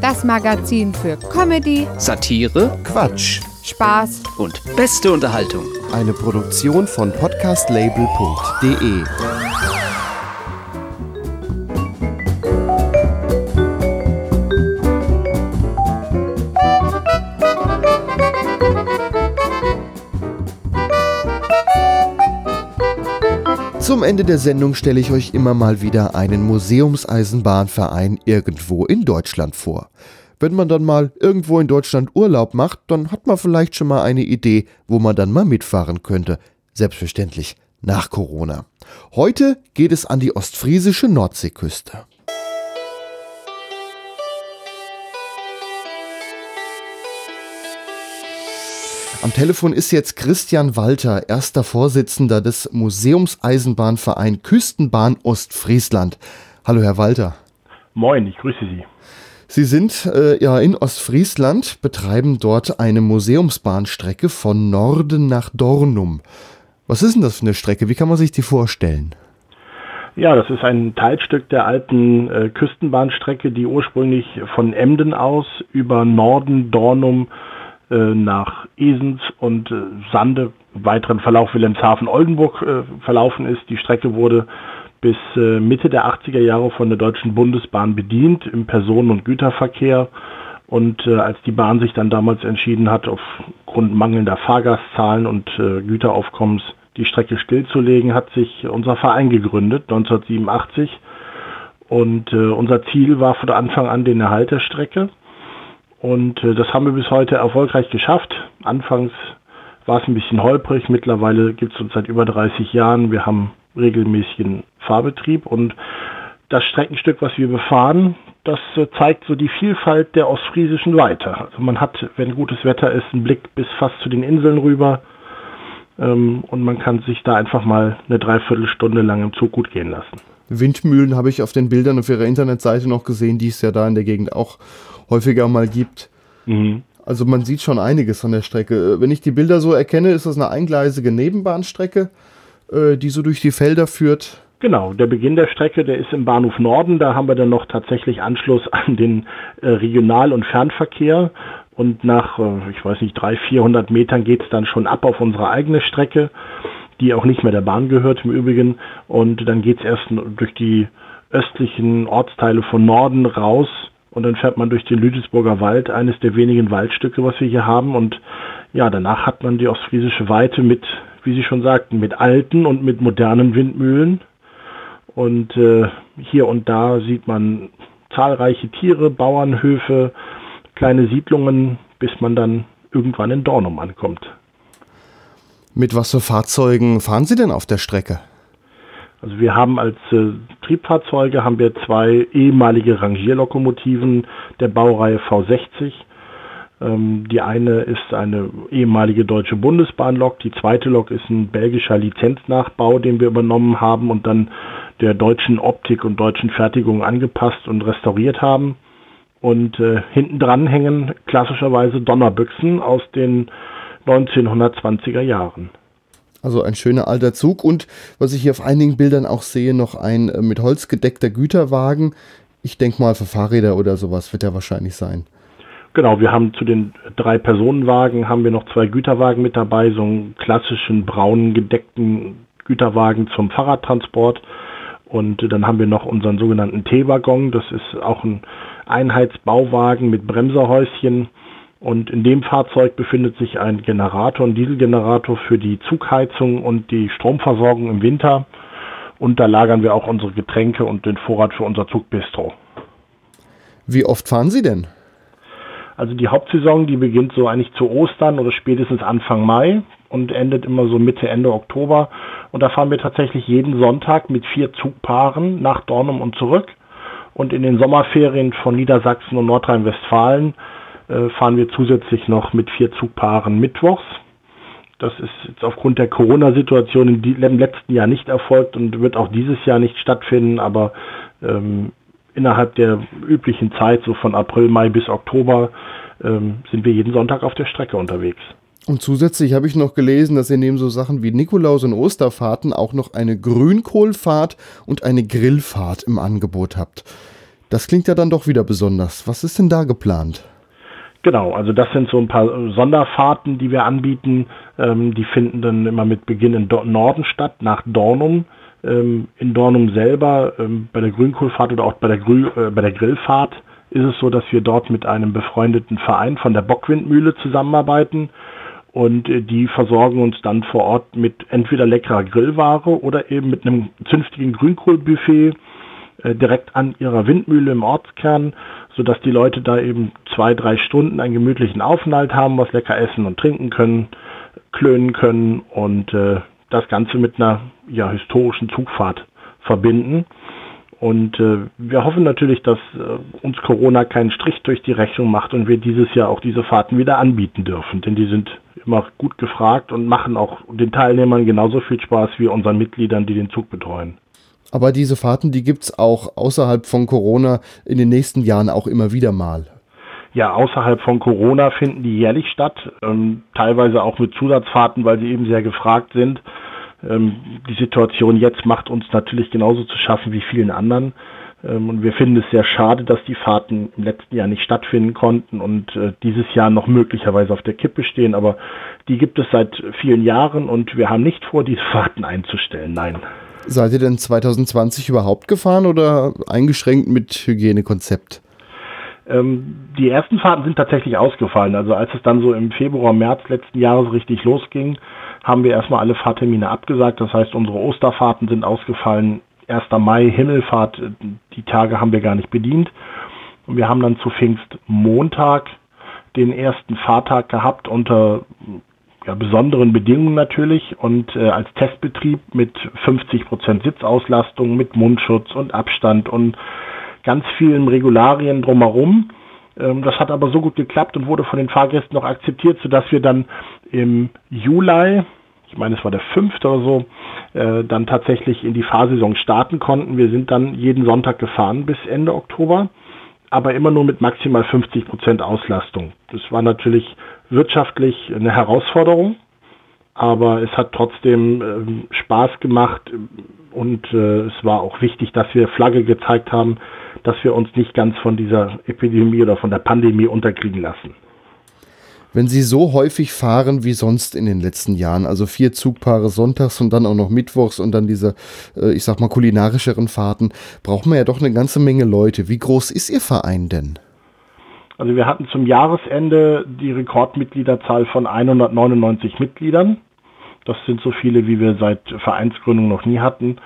das Magazin für Comedy, Satire, Quatsch. Spaß und beste Unterhaltung. Eine Produktion von podcastlabel.de. Zum Ende der Sendung stelle ich euch immer mal wieder einen Museumseisenbahnverein irgendwo in Deutschland vor. Wenn man dann mal irgendwo in Deutschland Urlaub macht, dann hat man vielleicht schon mal eine Idee, wo man dann mal mitfahren könnte. Selbstverständlich nach Corona. Heute geht es an die ostfriesische Nordseeküste. Am Telefon ist jetzt Christian Walter, erster Vorsitzender des Museumseisenbahnverein Küstenbahn Ostfriesland. Hallo, Herr Walter. Moin, ich grüße Sie. Sie sind äh, ja in Ostfriesland, betreiben dort eine Museumsbahnstrecke von Norden nach Dornum. Was ist denn das für eine Strecke? Wie kann man sich die vorstellen? Ja, das ist ein Teilstück der alten äh, Küstenbahnstrecke, die ursprünglich von Emden aus über Norden, Dornum nach Esens und äh, Sande, weiteren Verlauf Wilhelmshaven, Oldenburg äh, verlaufen ist. Die Strecke wurde bis äh, Mitte der 80er Jahre von der Deutschen Bundesbahn bedient im Personen- und Güterverkehr. Und äh, als die Bahn sich dann damals entschieden hat, aufgrund mangelnder Fahrgastzahlen und äh, Güteraufkommens die Strecke stillzulegen, hat sich unser Verein gegründet, 1987. Und äh, unser Ziel war von Anfang an den Erhalt der Strecke. Und äh, das haben wir bis heute erfolgreich geschafft. Anfangs war es ein bisschen holprig. Mittlerweile gibt es uns seit über 30 Jahren. Wir haben regelmäßigen Fahrbetrieb und das Streckenstück, was wir befahren, das äh, zeigt so die Vielfalt der ostfriesischen Weite. Also man hat, wenn gutes Wetter ist, einen Blick bis fast zu den Inseln rüber ähm, und man kann sich da einfach mal eine Dreiviertelstunde lang im Zug gut gehen lassen. Windmühlen habe ich auf den Bildern auf ihrer Internetseite noch gesehen, die es ja da in der Gegend auch häufiger mal gibt. Mhm. Also man sieht schon einiges an der Strecke. Wenn ich die Bilder so erkenne, ist das eine eingleisige Nebenbahnstrecke, äh, die so durch die Felder führt. Genau, der Beginn der Strecke, der ist im Bahnhof Norden. Da haben wir dann noch tatsächlich Anschluss an den äh, Regional- und Fernverkehr. Und nach, äh, ich weiß nicht, 300, 400 Metern geht es dann schon ab auf unsere eigene Strecke die auch nicht mehr der Bahn gehört im Übrigen. Und dann geht es erst durch die östlichen Ortsteile von Norden raus und dann fährt man durch den Lüdesburger Wald, eines der wenigen Waldstücke, was wir hier haben. Und ja, danach hat man die ostfriesische Weite mit, wie Sie schon sagten, mit alten und mit modernen Windmühlen. Und äh, hier und da sieht man zahlreiche Tiere, Bauernhöfe, kleine Siedlungen, bis man dann irgendwann in Dornum ankommt. Mit was für Fahrzeugen fahren Sie denn auf der Strecke? Also wir haben als äh, Triebfahrzeuge haben wir zwei ehemalige Rangierlokomotiven der Baureihe V60. Ähm, die eine ist eine ehemalige deutsche Bundesbahnlok, die zweite Lok ist ein belgischer Lizenznachbau, den wir übernommen haben und dann der deutschen Optik und deutschen Fertigung angepasst und restauriert haben. Und äh, hinten dran hängen klassischerweise Donnerbüchsen aus den 1920er Jahren. Also ein schöner alter Zug und was ich hier auf einigen Bildern auch sehe, noch ein äh, mit Holz gedeckter Güterwagen. Ich denke mal für Fahrräder oder sowas wird er wahrscheinlich sein. Genau, wir haben zu den drei Personenwagen haben wir noch zwei Güterwagen mit dabei, so einen klassischen braunen gedeckten Güterwagen zum Fahrradtransport. Und dann haben wir noch unseren sogenannten T-Waggon. Das ist auch ein Einheitsbauwagen mit Bremserhäuschen und in dem Fahrzeug befindet sich ein Generator, ein Dieselgenerator für die Zugheizung und die Stromversorgung im Winter. Und da lagern wir auch unsere Getränke und den Vorrat für unser Zugbistro. Wie oft fahren Sie denn? Also die Hauptsaison, die beginnt so eigentlich zu Ostern oder spätestens Anfang Mai und endet immer so Mitte, Ende Oktober. Und da fahren wir tatsächlich jeden Sonntag mit vier Zugpaaren nach Dornum und zurück. Und in den Sommerferien von Niedersachsen und Nordrhein-Westfalen fahren wir zusätzlich noch mit vier Zugpaaren mittwochs. Das ist jetzt aufgrund der Corona-Situation im letzten Jahr nicht erfolgt und wird auch dieses Jahr nicht stattfinden, aber ähm, innerhalb der üblichen Zeit, so von April, Mai bis Oktober, ähm, sind wir jeden Sonntag auf der Strecke unterwegs. Und zusätzlich habe ich noch gelesen, dass ihr neben so Sachen wie Nikolaus und Osterfahrten auch noch eine Grünkohlfahrt und eine Grillfahrt im Angebot habt. Das klingt ja dann doch wieder besonders. Was ist denn da geplant? Genau, also das sind so ein paar Sonderfahrten, die wir anbieten. Ähm, die finden dann immer mit Beginn im Norden statt, nach Dornum. Ähm, in Dornum selber, ähm, bei der Grünkohlfahrt oder auch bei der, Grü äh, bei der Grillfahrt, ist es so, dass wir dort mit einem befreundeten Verein von der Bockwindmühle zusammenarbeiten. Und äh, die versorgen uns dann vor Ort mit entweder leckerer Grillware oder eben mit einem zünftigen Grünkohlbuffet äh, direkt an ihrer Windmühle im Ortskern sodass die Leute da eben zwei, drei Stunden einen gemütlichen Aufenthalt haben, was lecker essen und trinken können, klönen können und äh, das Ganze mit einer ja, historischen Zugfahrt verbinden. Und äh, wir hoffen natürlich, dass äh, uns Corona keinen Strich durch die Rechnung macht und wir dieses Jahr auch diese Fahrten wieder anbieten dürfen. Denn die sind immer gut gefragt und machen auch den Teilnehmern genauso viel Spaß wie unseren Mitgliedern, die den Zug betreuen. Aber diese Fahrten, die gibt es auch außerhalb von Corona in den nächsten Jahren auch immer wieder mal. Ja, außerhalb von Corona finden die jährlich statt, ähm, teilweise auch mit Zusatzfahrten, weil sie eben sehr gefragt sind. Ähm, die Situation jetzt macht uns natürlich genauso zu schaffen wie vielen anderen. Ähm, und wir finden es sehr schade, dass die Fahrten im letzten Jahr nicht stattfinden konnten und äh, dieses Jahr noch möglicherweise auf der Kippe stehen. Aber die gibt es seit vielen Jahren und wir haben nicht vor, diese Fahrten einzustellen. Nein. Seid ihr denn 2020 überhaupt gefahren oder eingeschränkt mit Hygienekonzept? Ähm, die ersten Fahrten sind tatsächlich ausgefallen. Also als es dann so im Februar, März letzten Jahres richtig losging, haben wir erstmal alle Fahrtermine abgesagt. Das heißt, unsere Osterfahrten sind ausgefallen. 1. Mai, Himmelfahrt, die Tage haben wir gar nicht bedient. Und wir haben dann zu Pfingstmontag den ersten Fahrtag gehabt unter ja, besonderen Bedingungen natürlich und äh, als Testbetrieb mit 50 Prozent Sitzauslastung, mit Mundschutz und Abstand und ganz vielen Regularien drumherum. Ähm, das hat aber so gut geklappt und wurde von den Fahrgästen noch akzeptiert, sodass wir dann im Juli, ich meine es war der fünfte oder so, äh, dann tatsächlich in die Fahrsaison starten konnten. Wir sind dann jeden Sonntag gefahren bis Ende Oktober, aber immer nur mit maximal 50 Prozent Auslastung. Das war natürlich wirtschaftlich eine Herausforderung, aber es hat trotzdem äh, Spaß gemacht und äh, es war auch wichtig, dass wir Flagge gezeigt haben, dass wir uns nicht ganz von dieser Epidemie oder von der Pandemie unterkriegen lassen. Wenn Sie so häufig fahren wie sonst in den letzten Jahren, also vier Zugpaare sonntags und dann auch noch mittwochs und dann diese, äh, ich sag mal, kulinarischeren Fahrten, braucht man ja doch eine ganze Menge Leute. Wie groß ist Ihr Verein denn? Also wir hatten zum Jahresende die Rekordmitgliederzahl von 199 Mitgliedern. Das sind so viele, wie wir seit Vereinsgründung noch nie hatten.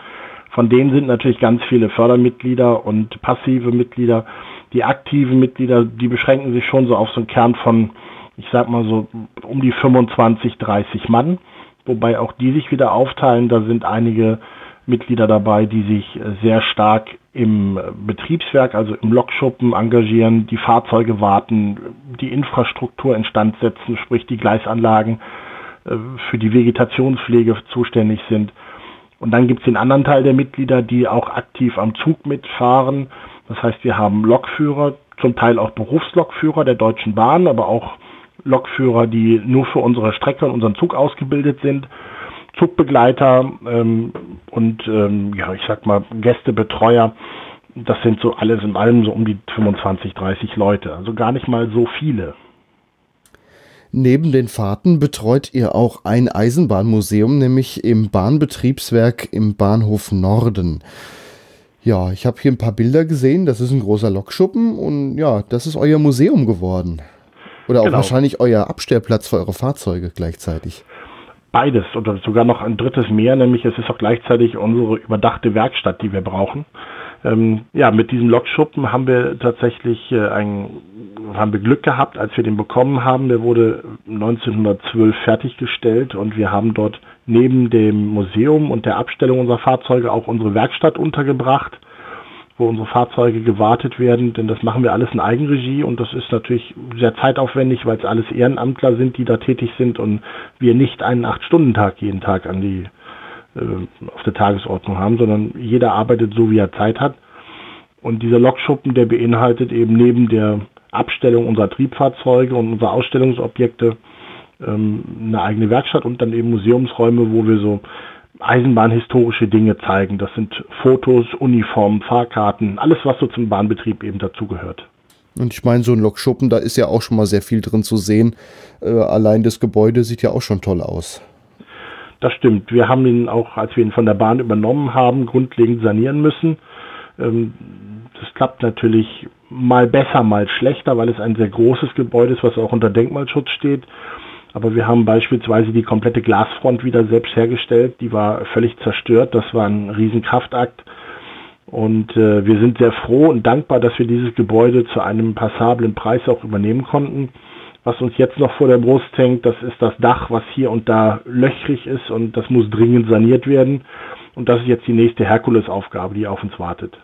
Von denen sind natürlich ganz viele Fördermitglieder und passive Mitglieder. Die aktiven Mitglieder, die beschränken sich schon so auf so einen Kern von, ich sag mal so, um die 25, 30 Mann. Wobei auch die sich wieder aufteilen. Da sind einige Mitglieder dabei, die sich sehr stark im Betriebswerk, also im Lokschuppen engagieren, die Fahrzeuge warten, die Infrastruktur instand setzen, sprich die Gleisanlagen äh, für die Vegetationspflege zuständig sind. Und dann gibt es den anderen Teil der Mitglieder, die auch aktiv am Zug mitfahren. Das heißt, wir haben Lokführer, zum Teil auch Berufslokführer der Deutschen Bahn, aber auch Lokführer, die nur für unsere Strecke und unseren Zug ausgebildet sind. Zugbegleiter ähm, und ähm, ja, ich sag mal Gästebetreuer. Das sind so alles in allem so um die 25, 30 Leute. Also gar nicht mal so viele. Neben den Fahrten betreut ihr auch ein Eisenbahnmuseum, nämlich im Bahnbetriebswerk im Bahnhof Norden. Ja, ich habe hier ein paar Bilder gesehen. Das ist ein großer Lokschuppen und ja, das ist euer Museum geworden. Oder auch genau. wahrscheinlich euer Abstellplatz für eure Fahrzeuge gleichzeitig. Beides oder sogar noch ein drittes mehr, nämlich es ist auch gleichzeitig unsere überdachte Werkstatt, die wir brauchen. Ähm, ja, mit diesem Lokschuppen haben wir tatsächlich äh, ein haben wir Glück gehabt, als wir den bekommen haben. Der wurde 1912 fertiggestellt und wir haben dort neben dem Museum und der Abstellung unserer Fahrzeuge auch unsere Werkstatt untergebracht, wo unsere Fahrzeuge gewartet werden, denn das machen wir alles in Eigenregie und das ist natürlich sehr zeitaufwendig, weil es alles Ehrenamtler sind, die da tätig sind und wir nicht einen Acht-Stunden-Tag jeden Tag an die äh, auf der Tagesordnung haben, sondern jeder arbeitet so, wie er Zeit hat. Und dieser Lokschuppen, der beinhaltet eben neben der Abstellung unserer Triebfahrzeuge und unserer Ausstellungsobjekte ähm, eine eigene Werkstatt und dann eben Museumsräume, wo wir so eisenbahnhistorische Dinge zeigen. Das sind Fotos, Uniformen, Fahrkarten, alles, was so zum Bahnbetrieb eben dazugehört. Und ich meine, so ein Lokschuppen, da ist ja auch schon mal sehr viel drin zu sehen. Äh, allein das Gebäude sieht ja auch schon toll aus. Das stimmt. Wir haben ihn auch, als wir ihn von der Bahn übernommen haben, grundlegend sanieren müssen. Ähm, das klappt natürlich mal besser, mal schlechter, weil es ein sehr großes Gebäude ist, was auch unter Denkmalschutz steht. Aber wir haben beispielsweise die komplette Glasfront wieder selbst hergestellt. Die war völlig zerstört. Das war ein Riesenkraftakt. Und äh, wir sind sehr froh und dankbar, dass wir dieses Gebäude zu einem passablen Preis auch übernehmen konnten. Was uns jetzt noch vor der Brust hängt, das ist das Dach, was hier und da löchrig ist und das muss dringend saniert werden. Und das ist jetzt die nächste Herkulesaufgabe, die auf uns wartet.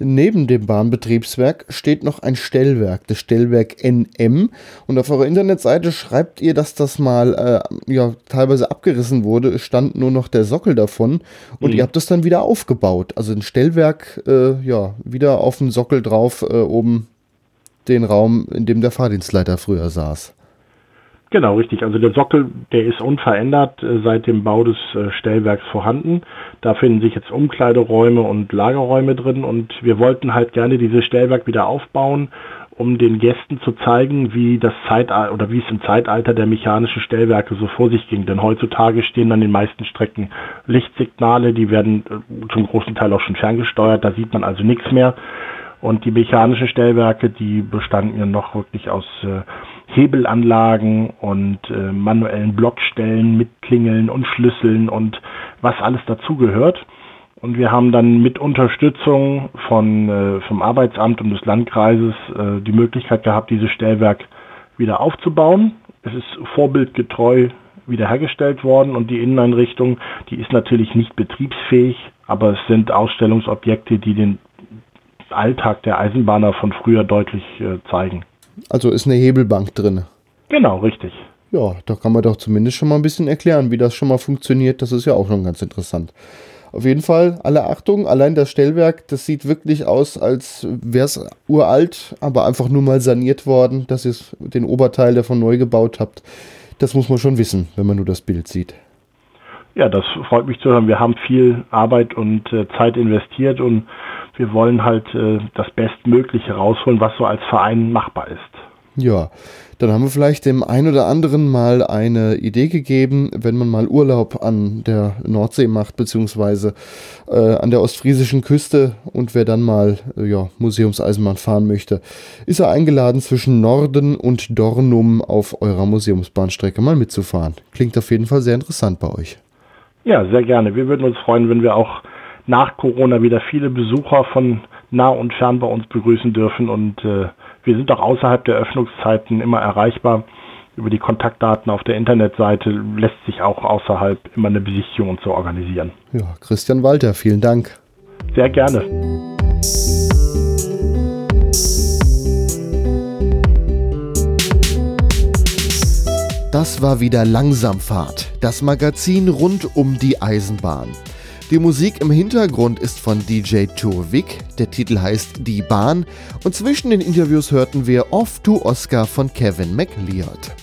Neben dem Bahnbetriebswerk steht noch ein Stellwerk, das Stellwerk NM. Und auf eurer Internetseite schreibt ihr, dass das mal äh, ja, teilweise abgerissen wurde. Es stand nur noch der Sockel davon. Und mhm. ihr habt das dann wieder aufgebaut. Also ein Stellwerk, äh, ja, wieder auf dem Sockel drauf, äh, oben den Raum, in dem der Fahrdienstleiter früher saß. Genau, richtig. Also der Sockel, der ist unverändert äh, seit dem Bau des äh, Stellwerks vorhanden. Da finden sich jetzt Umkleideräume und Lagerräume drin und wir wollten halt gerne dieses Stellwerk wieder aufbauen, um den Gästen zu zeigen, wie das Zeitalter oder wie es im Zeitalter der mechanischen Stellwerke so vor sich ging. Denn heutzutage stehen an den meisten Strecken Lichtsignale, die werden äh, zum großen Teil auch schon ferngesteuert, da sieht man also nichts mehr. Und die mechanischen Stellwerke, die bestanden ja noch wirklich aus äh, Hebelanlagen und äh, manuellen Blockstellen mit Klingeln und Schlüsseln und was alles dazugehört. Und wir haben dann mit Unterstützung von, äh, vom Arbeitsamt und des Landkreises äh, die Möglichkeit gehabt, dieses Stellwerk wieder aufzubauen. Es ist vorbildgetreu wiederhergestellt worden und die Inneneinrichtung, die ist natürlich nicht betriebsfähig, aber es sind Ausstellungsobjekte, die den Alltag der Eisenbahner von früher deutlich äh, zeigen. Also ist eine Hebelbank drin. Genau, richtig. Ja, da kann man doch zumindest schon mal ein bisschen erklären, wie das schon mal funktioniert. Das ist ja auch schon ganz interessant. Auf jeden Fall, alle Achtung, allein das Stellwerk, das sieht wirklich aus, als wäre es uralt, aber einfach nur mal saniert worden, dass ihr den Oberteil davon neu gebaut habt. Das muss man schon wissen, wenn man nur das Bild sieht. Ja, das freut mich zu hören. Wir haben viel Arbeit und äh, Zeit investiert und wir wollen halt äh, das Bestmögliche rausholen, was so als Verein machbar ist. Ja, dann haben wir vielleicht dem einen oder anderen mal eine Idee gegeben, wenn man mal Urlaub an der Nordsee macht, beziehungsweise äh, an der ostfriesischen Küste und wer dann mal äh, ja, Museumseisenbahn fahren möchte, ist er eingeladen, zwischen Norden und Dornum auf eurer Museumsbahnstrecke mal mitzufahren. Klingt auf jeden Fall sehr interessant bei euch. Ja, sehr gerne. Wir würden uns freuen, wenn wir auch nach Corona wieder viele Besucher von nah und fern bei uns begrüßen dürfen und äh, wir sind auch außerhalb der Öffnungszeiten immer erreichbar. Über die Kontaktdaten auf der Internetseite lässt sich auch außerhalb immer eine Besichtigung und so organisieren. Ja, Christian Walter, vielen Dank. Sehr gerne. Das war wieder Langsamfahrt, das Magazin rund um die Eisenbahn. Die Musik im Hintergrund ist von DJ Turvik, der Titel heißt Die Bahn und zwischen den Interviews hörten wir Off to Oscar von Kevin McLeod.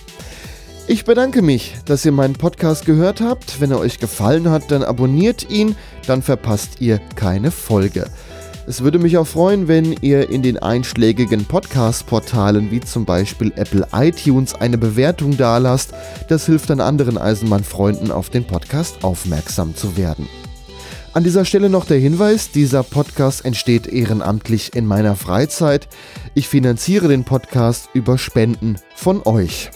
Ich bedanke mich, dass ihr meinen Podcast gehört habt. Wenn er euch gefallen hat, dann abonniert ihn, dann verpasst ihr keine Folge. Es würde mich auch freuen, wenn ihr in den einschlägigen Podcast-Portalen wie zum Beispiel Apple iTunes eine Bewertung dalasst. Das hilft dann anderen Eisenbahnfreunden auf den Podcast aufmerksam zu werden. An dieser Stelle noch der Hinweis, dieser Podcast entsteht ehrenamtlich in meiner Freizeit. Ich finanziere den Podcast über Spenden von euch.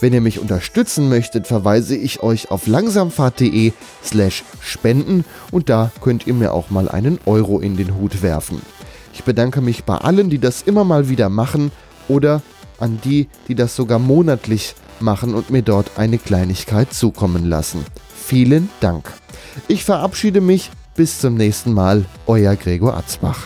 Wenn ihr mich unterstützen möchtet, verweise ich euch auf langsamfahrt.de slash spenden und da könnt ihr mir auch mal einen Euro in den Hut werfen. Ich bedanke mich bei allen, die das immer mal wieder machen oder an die, die das sogar monatlich machen und mir dort eine Kleinigkeit zukommen lassen. Vielen Dank. Ich verabschiede mich bis zum nächsten Mal, euer Gregor Atzbach.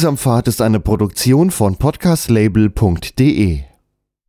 Langsamfahrt ist eine Produktion von podcastlabel.de